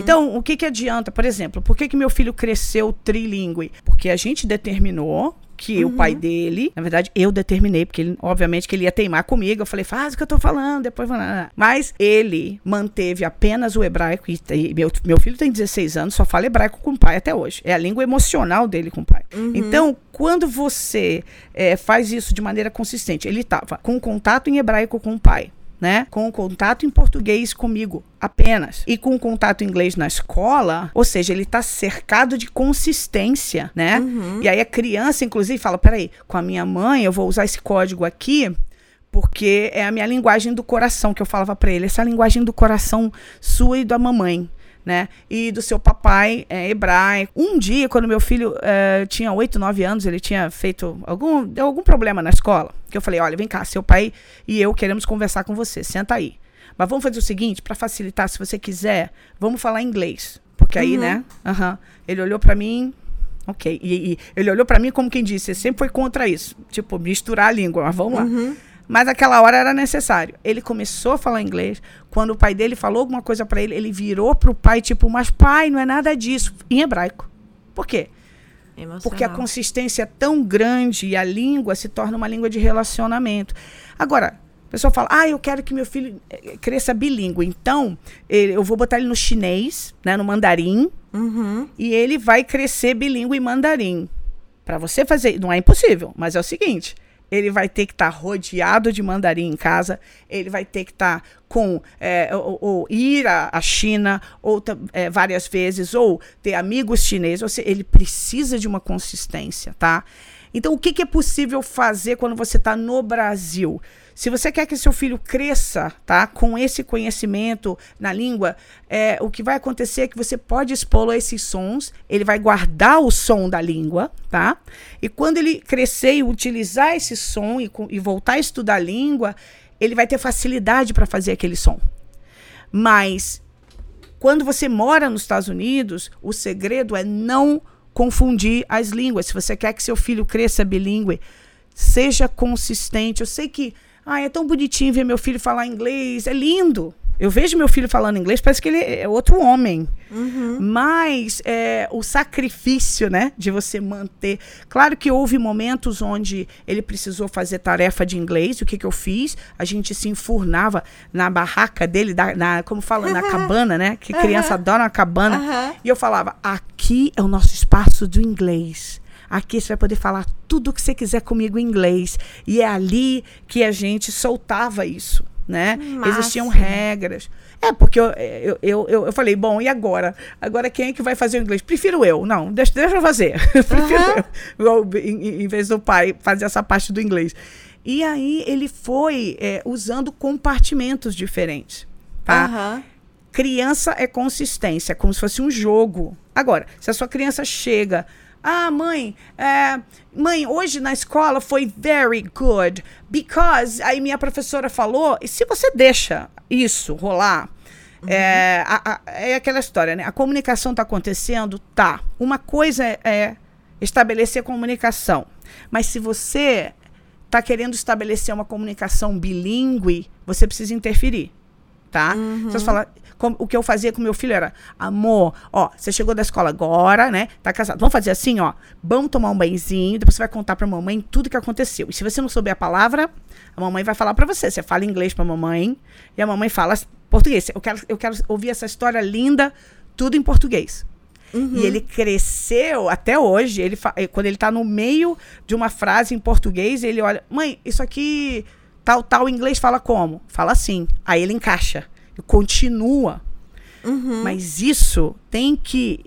Então, o que, que adianta? Por exemplo, por que, que meu filho cresceu trilingüe? Porque a gente determinou que o pai dele, na verdade, eu determinei, porque ele, obviamente que ele ia teimar comigo. Eu falei, faz o que eu tô falando, depois lá. Mas ele manteve apenas o hebraico. E, e meu, meu filho tem 16 anos, só fala hebraico com o pai até hoje. É a língua emocional dele com o pai. Então, quando você eh, faz isso de maneira consistente, ele estava com contato em hebraico com o pai né? Com contato em português comigo apenas e com contato em inglês na escola, ou seja, ele está cercado de consistência, né? E aí a criança, inclusive, fala: peraí, com a minha mãe eu vou usar esse código aqui. Porque é a minha linguagem do coração que eu falava para ele, essa linguagem do coração sua e da mamãe né? E do seu papai é, hebraico. Um dia, quando meu filho é, tinha 8, 9 anos, ele tinha feito algum, deu algum problema na escola. Que eu falei: olha, vem cá, seu pai e eu queremos conversar com você, senta aí. Mas vamos fazer o seguinte, para facilitar, se você quiser, vamos falar inglês. Porque aí, né? aham, Ele olhou para mim. Ok. E, e ele olhou para mim como quem disse, sempre foi contra isso. Tipo, misturar a língua, mas vamos lá. Mas aquela hora era necessário. Ele começou a falar inglês. Quando o pai dele falou alguma coisa para ele, ele virou pro pai, tipo, mas pai, não é nada disso. Em hebraico. Por quê? Porque a Emocional. consistência é tão grande e a língua se torna uma língua de relacionamento. Agora, a pessoa fala, ah, eu quero que meu filho eh, cresça bilíngue. Então, eu vou botar ele no chinês, né, no mandarim, Uhum. e ele vai crescer bilíngue em mandarim. Para você fazer, não é impossível, mas é o seguinte, ele vai ter que estar tá rodeado de mandarim em casa, ele vai ter que estar tá com é, ou, ou, ir à China ou é, várias vezes ou ter amigos chineses, ou seja, ele precisa de uma consistência, tá? Então, o que, que é possível fazer quando você está no Brasil? Se você quer que seu filho cresça, tá, com esse conhecimento na língua, é, o que vai acontecer é que você pode expô-lo a esses sons, ele vai guardar o som da língua, tá? E quando ele crescer e utilizar esse som e, e voltar a estudar a língua, ele vai ter facilidade para fazer aquele som. Mas quando você mora nos Estados Unidos, o segredo é não confundir as línguas. Se você quer que seu filho cresça bilíngue, seja consistente. Eu sei que ah, é tão bonitinho ver meu filho falar inglês, é lindo. Eu vejo meu filho falando inglês, parece que ele é outro homem. Uhum. Mas é, o sacrifício, né, de você manter. Claro que houve momentos onde ele precisou fazer tarefa de inglês. O que, que eu fiz? A gente se enfurnava na barraca dele, da, na, como fala, na cabana, né? Que criança uhum. adora uma cabana. Uhum. E eu falava: aqui é o nosso espaço do inglês. Aqui você vai poder falar tudo o que você quiser comigo em inglês. E é ali que a gente soltava isso né? Massa. Existiam regras. É, porque eu, eu, eu, eu, falei, bom, e agora? Agora quem é que vai fazer o inglês? Prefiro eu. Não, deixa, deixa eu fazer. Prefiro eu, em, em, vez do pai fazer essa parte do inglês. E aí ele foi é, usando compartimentos diferentes, tá? Criança é consistência, como se fosse um jogo. Agora, se a sua criança chega ah, mãe, é, mãe, hoje na escola foi very good because aí minha professora falou. E se você deixa isso rolar, uhum. é, a, a, é aquela história, né? A comunicação está acontecendo, tá. Uma coisa é, estabelecer comunicação, mas se você está querendo estabelecer uma comunicação bilíngue, você precisa interferir, tá? Uhum. Você fala, o que eu fazia com meu filho era, amor, ó, você chegou da escola agora, né? Tá casado. Vamos fazer assim, ó. Vamos tomar um banhozinho, depois você vai contar pra mamãe tudo que aconteceu. E se você não souber a palavra, a mamãe vai falar para você. Você fala inglês pra mamãe e a mamãe fala português. Eu quero, eu quero ouvir essa história linda, tudo em português. Uhum. E ele cresceu até hoje. Ele eh, quando ele está no meio de uma frase em português, ele olha, mãe, isso aqui tal tal em inglês fala como? Fala assim. Aí ele encaixa continua. Uhum. Mas isso tem que.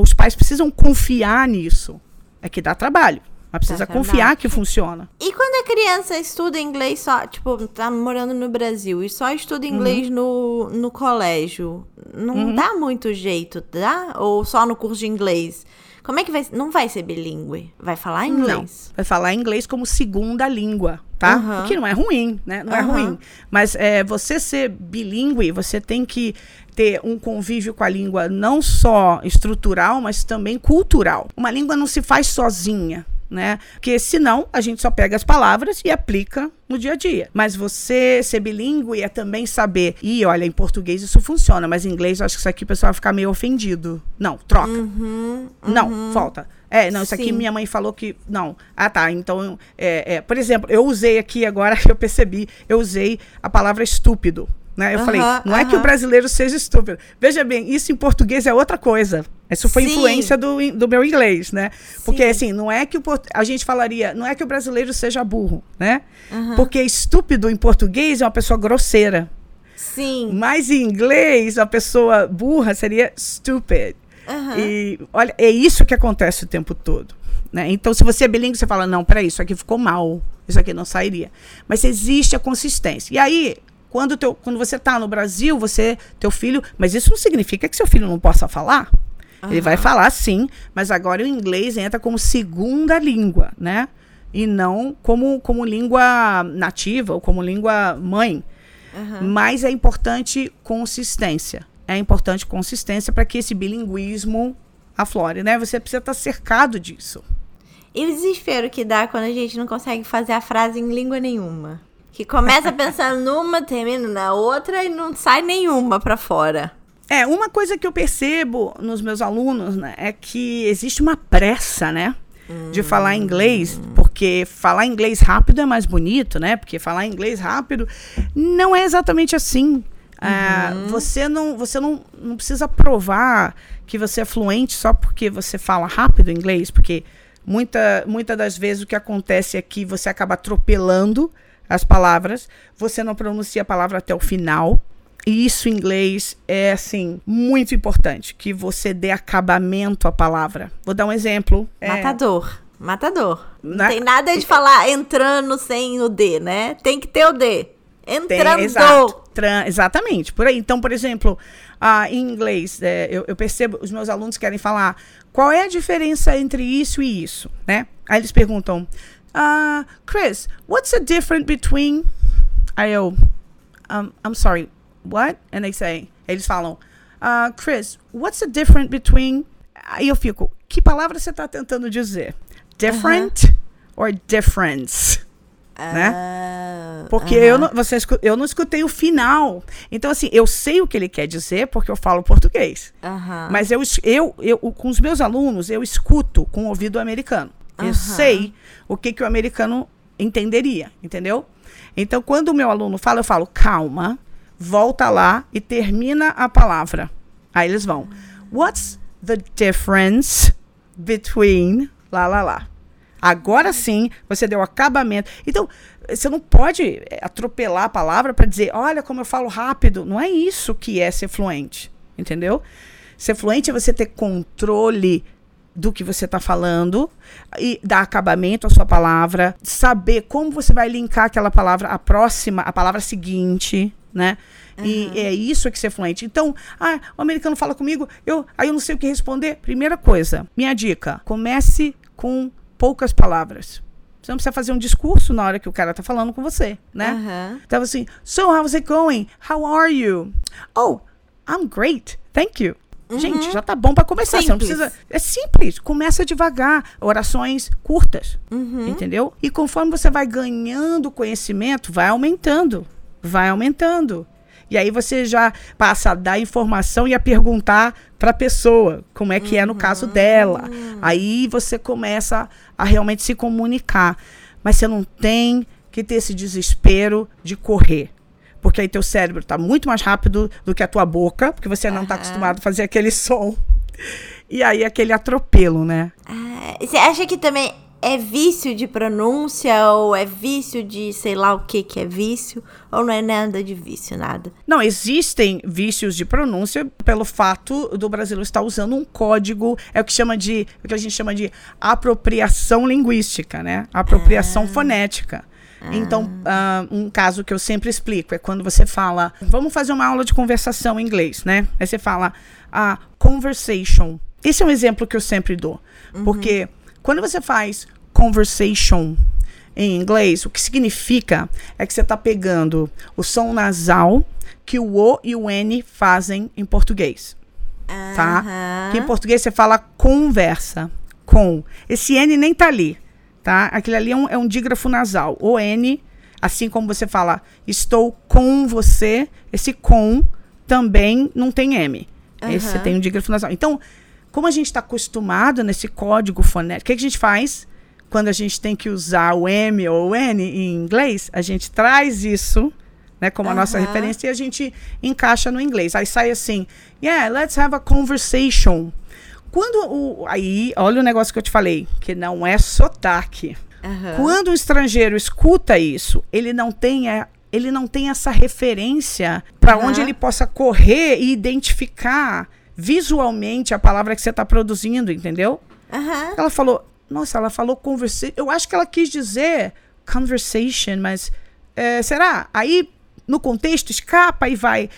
Os pais precisam confiar nisso. É que dá trabalho. Mas precisa dá confiar trabalho. que funciona. E quando a criança estuda inglês só, tipo, tá morando no Brasil e só estuda inglês uhum. no, no colégio, não uhum. dá muito jeito, dá? Ou só no curso de inglês? Como é que vai. Não vai ser bilíngue? Vai falar inglês? Não. Vai falar inglês como segunda língua, tá? Uhum. O que não é ruim, né? Não uhum. é ruim. Mas é, você ser bilíngue, você tem que ter um convívio com a língua não só estrutural, mas também cultural. Uma língua não se faz sozinha né? Porque senão a gente só pega as palavras e aplica no dia a dia. Mas você ser bilíngue é também saber. E olha, em português isso funciona, mas em inglês eu acho que isso aqui o pessoal vai ficar meio ofendido. Não, troca. Uhum, uhum. Não, volta. É, não, isso Sim. aqui minha mãe falou que. Não. Ah, tá. Então, é, é, por exemplo, eu usei aqui agora, eu percebi, eu usei a palavra estúpido. Né? Eu falei, não é que o brasileiro seja estúpido. Veja bem, isso em português é outra coisa. Isso foi Sim. influência do, do meu inglês, né? Sim. Porque, assim, não é que o, a gente falaria, não é que o brasileiro seja burro, né? Porque estúpido em português é uma pessoa grosseira. Sim. Mas em inglês, uma pessoa burra seria stupid. E olha, é isso que acontece o tempo todo. Né? Então, se você é bilíngue, você fala, não, peraí, isso aqui ficou mal. Isso aqui não sairia. Mas existe a consistência. E aí, quando, teu, quando você está no Brasil, você, teu filho. Mas isso não significa que seu filho não possa falar. Uhum. Ele vai falar sim, mas agora o inglês entra como segunda língua, né? E não como, como língua nativa ou como língua mãe. Uhum. Mas é importante consistência. É importante consistência para que esse bilinguismo aflore, né? Você precisa estar tá cercado disso. E o desespero que dá quando a gente não consegue fazer a frase em língua nenhuma? Que começa pensando numa, termina na outra e não sai nenhuma para fora. É, uma coisa que eu percebo nos meus alunos né, é que existe uma pressa, né? De falar inglês, porque falar inglês rápido é mais bonito, né? Porque falar inglês rápido não é exatamente assim. É, uhum. você não, você não, não precisa provar que você é fluente só porque você fala rápido inglês, porque Muita, muita das vezes o que acontece é que você acaba atropelando as palavras, você não pronuncia a palavra até o final. E isso em inglês é assim muito importante que você dê acabamento à palavra. Vou dar um exemplo. Matador. É... Matador. Não Na... tem nada de falar entrando sem o D, né? Tem que ter o D. Entrando. Tem, exato. Tran, exatamente. Por aí. Então, por exemplo, uh, em inglês, é, eu, eu, percebo, os meus alunos querem falar qual é a diferença entre isso e isso, né? Aí eles perguntam, uh, Chris, what's the difference between... Aí eu, um, I'm sorry, what? And they say, eles falam, uh, Chris, what's the difference between... Aí eu fico, que palavra você está tentando dizer? Different uh -huh. or difference? né? Ah, porque eu, não, você, eu não escutei o final. Então, assim, eu sei o que ele quer dizer porque eu falo português. Mas eu, eu, eu, com os meus alunos, eu escuto com o ouvido americano. Eu sei o que, que o americano entenderia, entendeu? Então, quando o meu aluno fala, eu falo, calma, volta lá e termina a palavra. Aí eles vão, what's the difference between lá, lá, lá? Agora sim, você deu acabamento. Então, você não pode eh, atropelar a palavra para dizer, olha como eu falo rápido. Não é isso que é ser fluente, entendeu? Ser fluente é você ter controle do que você está falando e dar acabamento à sua palavra, saber como você vai linkar aquela palavra à próxima, à palavra seguinte, né? Uhum. E é isso que ser fluente. Então, ah, o americano fala comigo, eu, aí eu não sei o que responder. Primeira coisa, minha dica: comece com poucas palavras. Você não precisa fazer um discurso na hora que o cara tá falando com você, né? Uhum. Então assim, so how's it going? How are you? Oh, I'm great. Thank you. Uhum. Gente, já tá bom para começar. Simples. Você não precisa. É simples. Começa devagar. Orações curtas. Uhum. Entendeu? E conforme você vai ganhando conhecimento, vai aumentando. Vai aumentando. E aí você já passa a dar informação e a perguntar para a pessoa como é que é no caso dela. Uhum. Aí você começa a realmente se comunicar. Mas você não tem que ter esse desespero de correr. Porque aí teu cérebro está muito mais rápido do que a tua boca, porque você não está acostumado a fazer aquele som. E aí aquele atropelo, né? Ah, você acha que também é vício de pronúncia ou é vício de sei lá o que que é vício ou não é nada de vício nada não existem vícios de pronúncia pelo fato do brasileiro estar usando um código é o que chama de o que a gente chama de apropriação linguística né apropriação ah. fonética ah. então, uh, um caso que eu sempre explico é quando você fala, vamos fazer uma aula de conversação em inglês, né? Aí você fala, a uh, conversation. Esse é um exemplo que eu sempre dou. Uhum. Porque quando você faz conversation em inglês, o que significa é que você está pegando o som nasal que o O e o N fazem em português. Uhum. Tá? Que em português você fala conversa. Com. Esse N nem tá ali. Tá? Aquele ali é um, é um dígrafo nasal. O N, assim como você fala estou com você, esse com também não tem M. Uhum. Esse tem um dígrafo nasal. Então, como a gente está acostumado nesse código fonético, o que, que, a gente faz quando a gente tem que usar o M ou o N em inglês? A gente traz isso né, como a nossa referência e a gente encaixa no inglês. Aí sai assim, yeah, let's have a conversation. Quando o, aí, olha o negócio que eu te falei, que não é sotaque. Quando o estrangeiro escuta isso, ele não tem a, ele não tem essa referência para onde ele possa correr e identificar visualmente a palavra que você está produzindo, entendeu? Uhum. Ela falou, nossa, ela falou conversation. Eu acho que ela quis dizer conversation, mas é, será? Aí, no contexto, escapa e vai.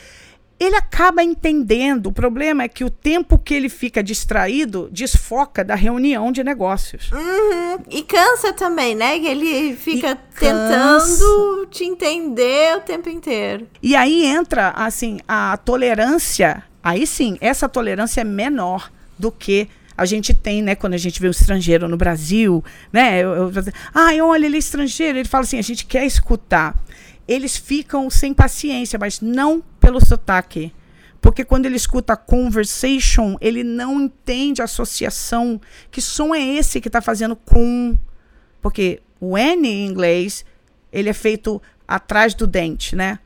Ele acaba entendendo. O problema é que o tempo que ele fica distraído desfoca da reunião de negócios. Uhum. E cansa também, né? Que ele fica tentando te entender o tempo inteiro. E aí entra, assim, a tolerância Aí sim, essa tolerância é menor do que a gente tem, né, quando a gente vê um estrangeiro no Brasil, né? Eu, eu, ah, olha, ele é estrangeiro. Ele fala assim: a gente quer escutar. Eles ficam sem paciência, mas não pelo sotaque. Porque quando ele escuta conversation, ele não entende a associação. Que som é esse que está fazendo com? Porque o N em inglês, ele é feito atrás do dente, né?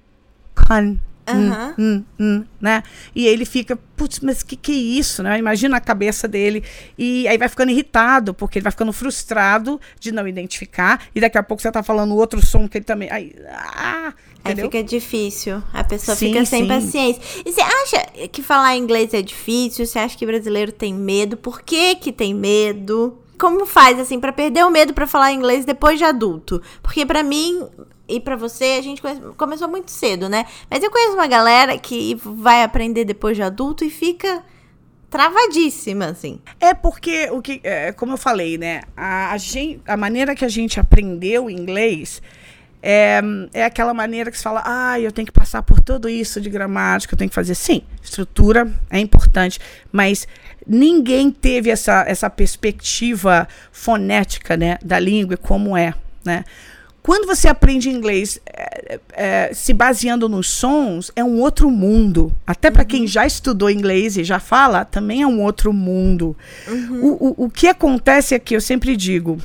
Con Aham. hum, hum, né? E ele fica, putz, mas que que é isso, né? Imagina a cabeça dele. E aí vai ficando irritado, porque ele vai ficando frustrado de não identificar. E daqui a pouco você tá falando outro som que ele também. Aí, ah, Aí entendeu? fica difícil. A pessoa Sim, fica sem sim. paciência. E você acha que falar inglês é difícil? Você acha que brasileiro tem medo? Por que que tem medo? Como faz assim pra perder o medo pra falar inglês depois de adulto? Porque pra mim e pra você a gente conhece- começou muito cedo, né? Mas eu conheço uma galera que vai aprender depois de adulto e fica travadíssima assim. É porque o que, é, como eu falei, né? A, a, gen- a maneira que a gente aprendeu inglês é, é aquela maneira que se fala, ah, eu tenho que passar por tudo isso de gramática, eu tenho que fazer. Sim, estrutura é importante, mas ninguém teve essa, essa perspectiva fonética, né, da língua e como é, né? Quando você aprende inglês é, é, se baseando nos sons, é um outro mundo. Até para quem já estudou inglês e já fala, também é um outro mundo. O, o, o que acontece é que eu sempre digo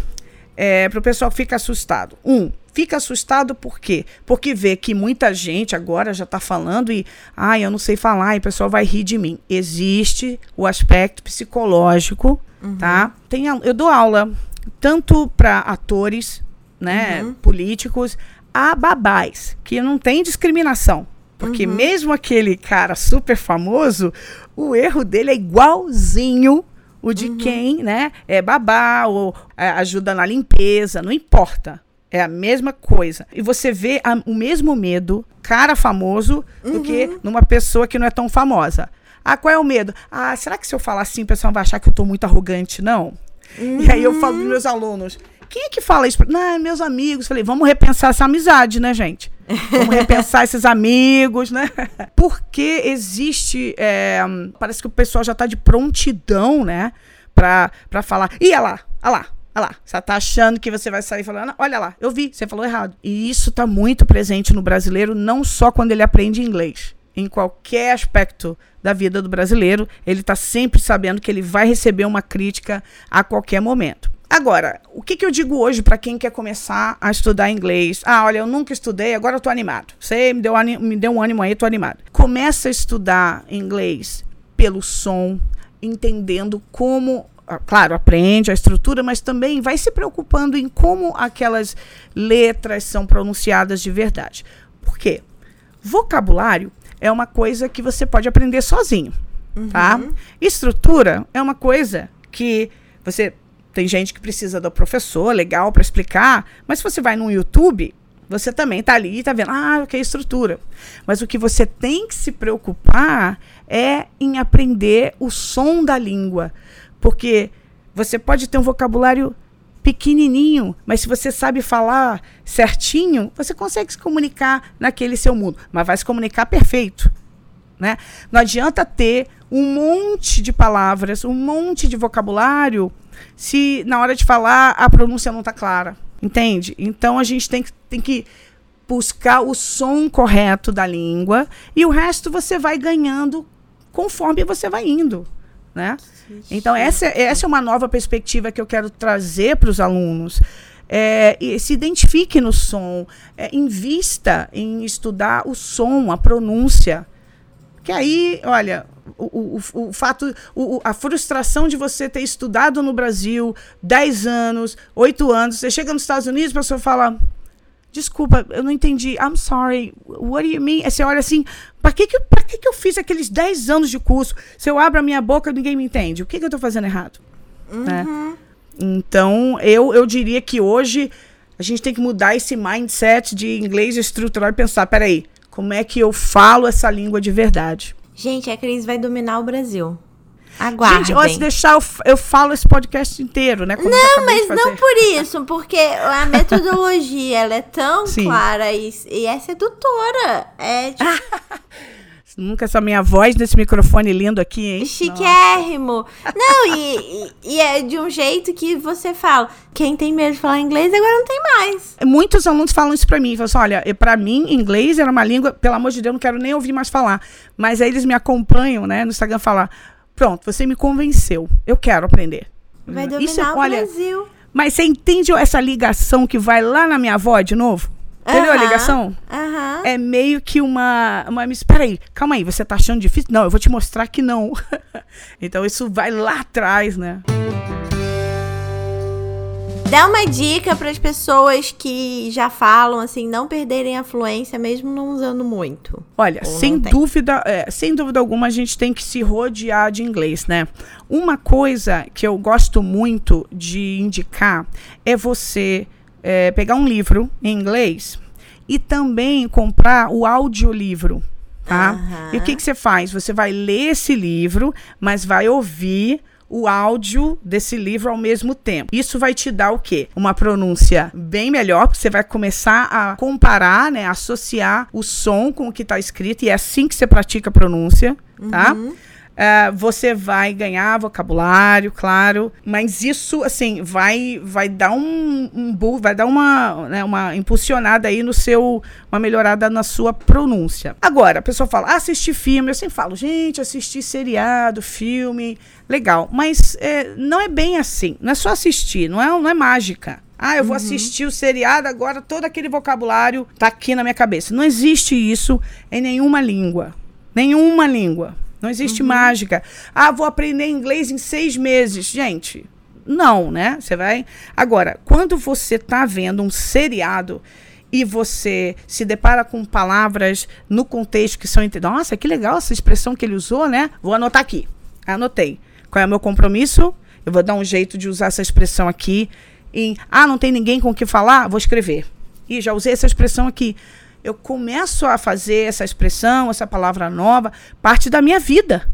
é, para o pessoal que fica assustado. Um, fica assustado por quê? Porque vê que muita gente agora já está falando e, ah, eu não sei falar, e o pessoal vai rir de mim. Existe o aspecto psicológico, tá? Tem, a- eu dou aula tanto para atores, né, políticos, a babás, que não tem discriminação. Porque mesmo aquele cara super famoso, o erro dele é igualzinho o de quem, né, é babá ou é, ajuda na limpeza, não importa. É a mesma coisa. E você vê a- o mesmo medo, cara famoso, do que numa pessoa que não é tão famosa. Ah, qual é o medo? Ah, será que se eu falar assim, o pessoal vai achar que eu tô muito arrogante? Não. E aí eu falo pros meus alunos, quem é que fala isso? Não, meus amigos. Falei, vamos repensar essa amizade, né, gente? Vamos repensar esses amigos, né? Porque existe. é, parece que o pessoal já tá de prontidão, né? Pra, pra falar. Ih, olha lá, olha lá. Olha lá, você tá achando que você vai sair falando, olha lá, eu vi, você falou errado. E isso tá muito presente no brasileiro, não só quando ele aprende inglês. Em qualquer aspecto da vida do brasileiro, ele tá sempre sabendo que ele vai receber uma crítica a qualquer momento. Agora, o que, que eu digo hoje para quem quer começar a estudar inglês? Ah, olha, eu nunca estudei, agora eu tô animado. Você me deu, me deu um ânimo aí, tô animado. Começa a estudar inglês pelo som, entendendo como ah, claro, aprende a estrutura, mas também vai se preocupando em como aquelas letras são pronunciadas de verdade. Por quê? Vocabulário é uma coisa que você pode aprender sozinho, tá? Estrutura é uma coisa que você tem gente que precisa do professor, legal para explicar, mas se você vai no YouTube, você também tá ali e tá vendo, ah, o que é estrutura. Mas o que você tem que se preocupar é em aprender o som da língua, porque você pode ter um vocabulário pequenininho, mas se você sabe falar certinho, você consegue se comunicar naquele seu mundo, mas vai se comunicar perfeito, né? Não adianta ter um monte de palavras, um monte de vocabulário, se na hora de falar a pronúncia não está clara, entende? Então a gente tem que, tem que buscar o som correto da língua e o resto você vai ganhando conforme você vai indo, né? Então, essa, essa é uma nova perspectiva que eu quero trazer para os alunos. É, se identifique no som, é, invista em estudar o som, a pronúncia. Que aí, olha, o, o, o fato, o, a frustração de você ter estudado no Brasil 10 anos, 8 anos, você chega nos Estados Unidos, a pessoa fala. Desculpa, eu não entendi. I'm sorry. What do you mean? Aí você olha assim, pra que que, pra que que eu fiz aqueles 10 anos de curso? Se eu abro a minha boca, ninguém me entende. O que que eu tô fazendo errado? Né? Então, eu, eu diria que hoje a gente tem que mudar esse mindset de inglês estrutural e pensar, peraí, como é que eu falo essa língua de verdade? Gente, a Cris vai dominar o Brasil. Aguardem. Gente, ó, se deixar, eu, eu falo esse podcast inteiro, né? Não, mas não por isso, porque a metodologia ela é tão Sim. clara e, e é sedutora. É tipo, Nunca essa minha voz nesse microfone lindo aqui, hein? chiquérrimo. Não, e, e- é de um jeito que você fala. Quem tem medo de falar inglês agora não tem mais. Muitos alunos falam isso pra mim. Falam assim, olha, pra mim, inglês era uma língua, pelo amor de Deus, eu não quero nem ouvir mais falar. Mas aí eles me acompanham, né, no Instagram, falar, pronto, você me convenceu, eu quero aprender. Vai dominar Hum, Isso o olha, Brasil. Mas você entende essa ligação que vai lá na minha avó de novo? Entendeu a Aham, ligação? Aham. É meio que uma, uma. Mas peraí, calma aí, você tá achando difícil? Não, eu vou te mostrar que não. então isso vai lá atrás, né? Dá uma dica para as pessoas que já falam assim, não perderem a fluência mesmo não usando muito. Olha, sem dúvida, é, sem dúvida alguma, a gente tem que se rodear de inglês, né? Uma coisa que eu gosto muito de indicar é você é, pegar um livro em inglês e também comprar o audiolivro, tá? Aham. E o que, que você faz? Você vai ler esse livro, mas vai ouvir o áudio desse livro ao mesmo tempo. Isso vai te dar o quê? Uma pronúncia bem melhor, porque você vai começar a comparar, né, associar o som com o que está escrito, e é assim que você pratica a pronúncia, tá? É, você vai ganhar vocabulário, claro, mas isso, assim, vai, vai dar um, um vai dar uma, né, uma impulsionada aí no seu, uma melhorada na sua pronúncia. Agora, a pessoa fala, ah, assistir filme, eu sempre falo, gente, assistir seriado, filme, legal, mas é, não é bem assim, não é só assistir, não é, não é mágica. Ah, eu vou assistir o seriado, agora todo aquele vocabulário tá aqui na minha cabeça. Não existe isso em nenhuma língua. Nenhuma língua. Não existe mágica. Ah, vou aprender inglês em seis meses. Gente, não, né? Você vai. Agora, quando você tá vendo um seriado e você se depara com palavras no contexto que são. Nossa, que legal essa expressão que ele usou, né? Vou anotar aqui. Anotei. Qual é o meu compromisso? Eu vou dar um jeito de usar essa expressão aqui. Em, ah, não tem ninguém com o que falar? Vou escrever. Ih, já usei essa expressão aqui. Eu começo a fazer essa expressão, essa palavra nova, parte da minha vida.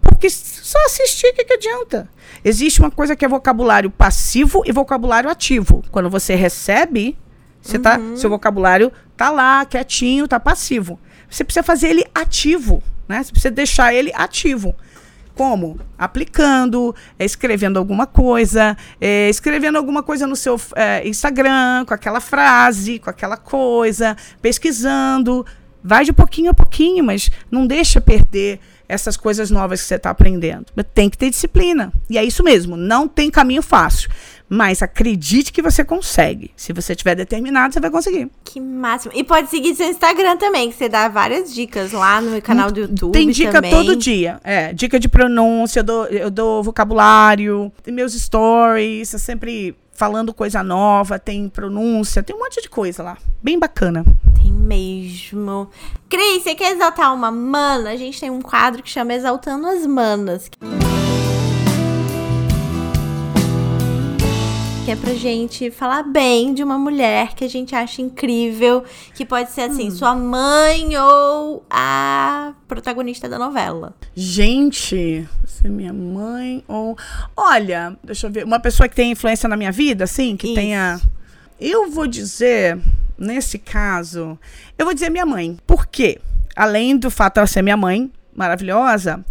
Porque só assistir, o que, que adianta? Existe uma coisa que é vocabulário passivo e vocabulário ativo. Quando você recebe, você tá, seu vocabulário tá lá, quietinho, tá passivo. Você precisa fazer ele ativo, né? Você precisa deixar ele ativo. Como? Aplicando, é, escrevendo alguma coisa, é, escrevendo alguma coisa no seu é, Instagram, com aquela frase, com aquela coisa, pesquisando. Vai de pouquinho a pouquinho, mas não deixa perder essas coisas novas que você está aprendendo. Tem que ter disciplina. E é isso mesmo, não tem caminho fácil. Mas acredite que você consegue. Se você estiver determinado, você vai conseguir. Que máximo. E pode seguir seu Instagram também, que você dá várias dicas lá no meu canal do YouTube. Tem dica também. todo dia. É, dica de pronúncia, eu dou, eu dou vocabulário, tem meus stories, eu sempre falando coisa nova, tem pronúncia, tem um monte de coisa lá. Bem bacana. Tem mesmo. Cris, você quer exaltar uma mana? A gente tem um quadro que chama Exaltando as Manas. Que é pra gente falar bem de uma mulher que a gente acha incrível, que pode ser assim, sua mãe ou a protagonista da novela. Gente, você é minha mãe ou. Olha, deixa eu ver. Uma pessoa que tem influência na minha vida, assim, que Isso. tenha. Eu vou dizer, nesse caso, eu vou dizer minha mãe. Por quê? Além do fato de ela ser minha mãe, maravilhosa,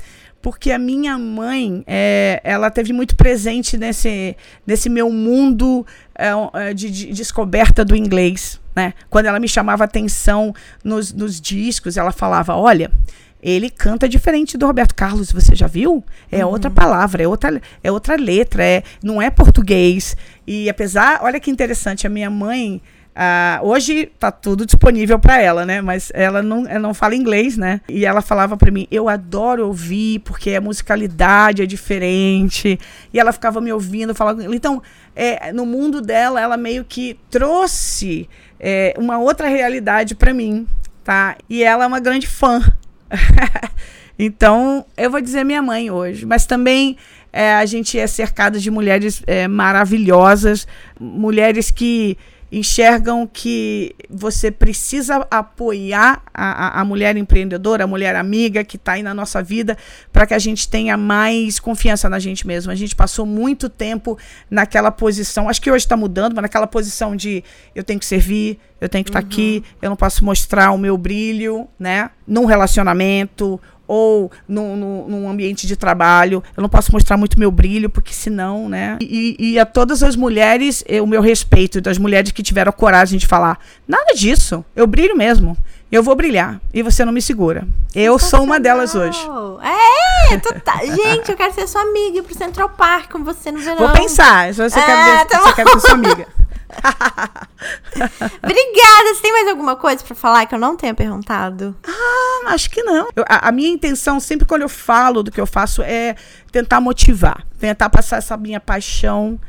porque a minha mãe, é, ela teve muito presente nesse, nesse meu mundo é, é, de, de descoberta do inglês, né? Quando ela me chamava atenção nos, nos discos, ela falava, olha, ele canta diferente do Roberto Carlos, você já viu? É outra palavra, é outra, é outra letra, é, não é português. E apesar, olha que interessante, a minha mãe, ah, hoje tá tudo disponível para ela, né? Mas ela não, ela não fala inglês, né? E ela falava para mim: eu adoro ouvir porque a musicalidade é diferente. E ela ficava me ouvindo, falando. Então, é, no mundo dela, ela meio que trouxe é, uma outra realidade para mim, tá? E ela é uma grande fã. então, eu vou dizer minha mãe hoje, mas também é, a gente é cercado de mulheres é, maravilhosas, mulheres que enxergam que você precisa apoiar a, a, mulher empreendedora, a mulher amiga que está aí na nossa vida, para que a gente tenha mais confiança na gente mesmo. A gente passou muito tempo naquela posição, acho que hoje está mudando, mas naquela posição de eu tenho que servir, eu tenho que estar tá aqui, eu não posso mostrar o meu brilho, né? Num relacionamento ou no, no, num ambiente de trabalho. Eu não posso mostrar muito meu brilho, porque senão, né? E, e a todas as mulheres, eh, o meu respeito, das mulheres que tiveram coragem de falar: nada disso, eu brilho mesmo. Eu vou brilhar e você não me segura. Eu sou uma delas hoje. É, tá. Gente, eu quero ser sua amiga ir pro Central Park com você no verão. Vou pensar, se você Ah, quer ver, tá se você quer ser sua amiga. Obrigada. Você tem mais alguma coisa para falar que eu não tenha perguntado? Ah, acho que não. Eu, a, a, minha intenção, sempre quando eu falo do que eu faço, é tentar motivar, tentar passar essa minha paixão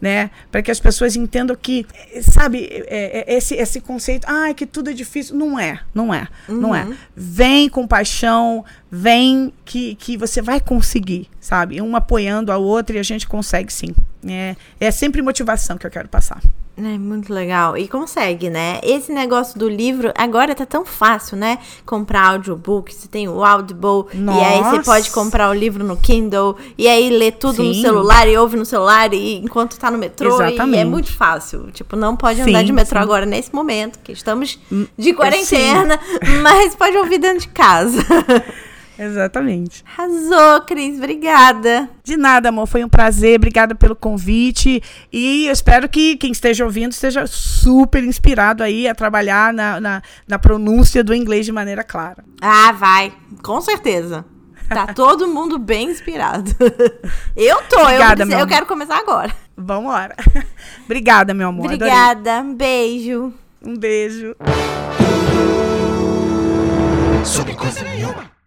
né? Para que as pessoas entendam que, sabe, é, é, esse, esse conceito, ah, que tudo é difícil. Não é, não é, uhum. não é. Uhum. Vem com paixão, vem que, que você vai conseguir, sabe? Um apoiando a outra e a gente consegue sim. É, é sempre motivação que eu quero passar. É muito legal. E consegue, né? Esse negócio do livro, agora tá tão fácil, né? Comprar audiobook, você tem o Audible, Nossa. e aí você pode comprar o livro no Kindle, e aí ler tudo Sim. no celular, e ouve no celular, e enquanto tá no metrô, Exatamente. e é muito fácil. Tipo, não pode andar de metrô sim. agora nesse momento, que estamos hum, de quarentena, sim. mas pode ouvir dentro de casa. Exatamente. Arrasou, Cris. Obrigada. De nada, amor. Foi um prazer. Obrigada pelo convite. E eu espero que quem esteja ouvindo esteja super inspirado aí a trabalhar na, na, na pronúncia do inglês de maneira clara. Ah, vai. Com certeza. Tá todo mundo bem inspirado. Eu tô, Obrigada, eu, eu quero começar agora. Vamos embora. Obrigada, meu amor. Obrigada. Adorei. Um beijo. Um beijo. Sobre coisa nenhuma.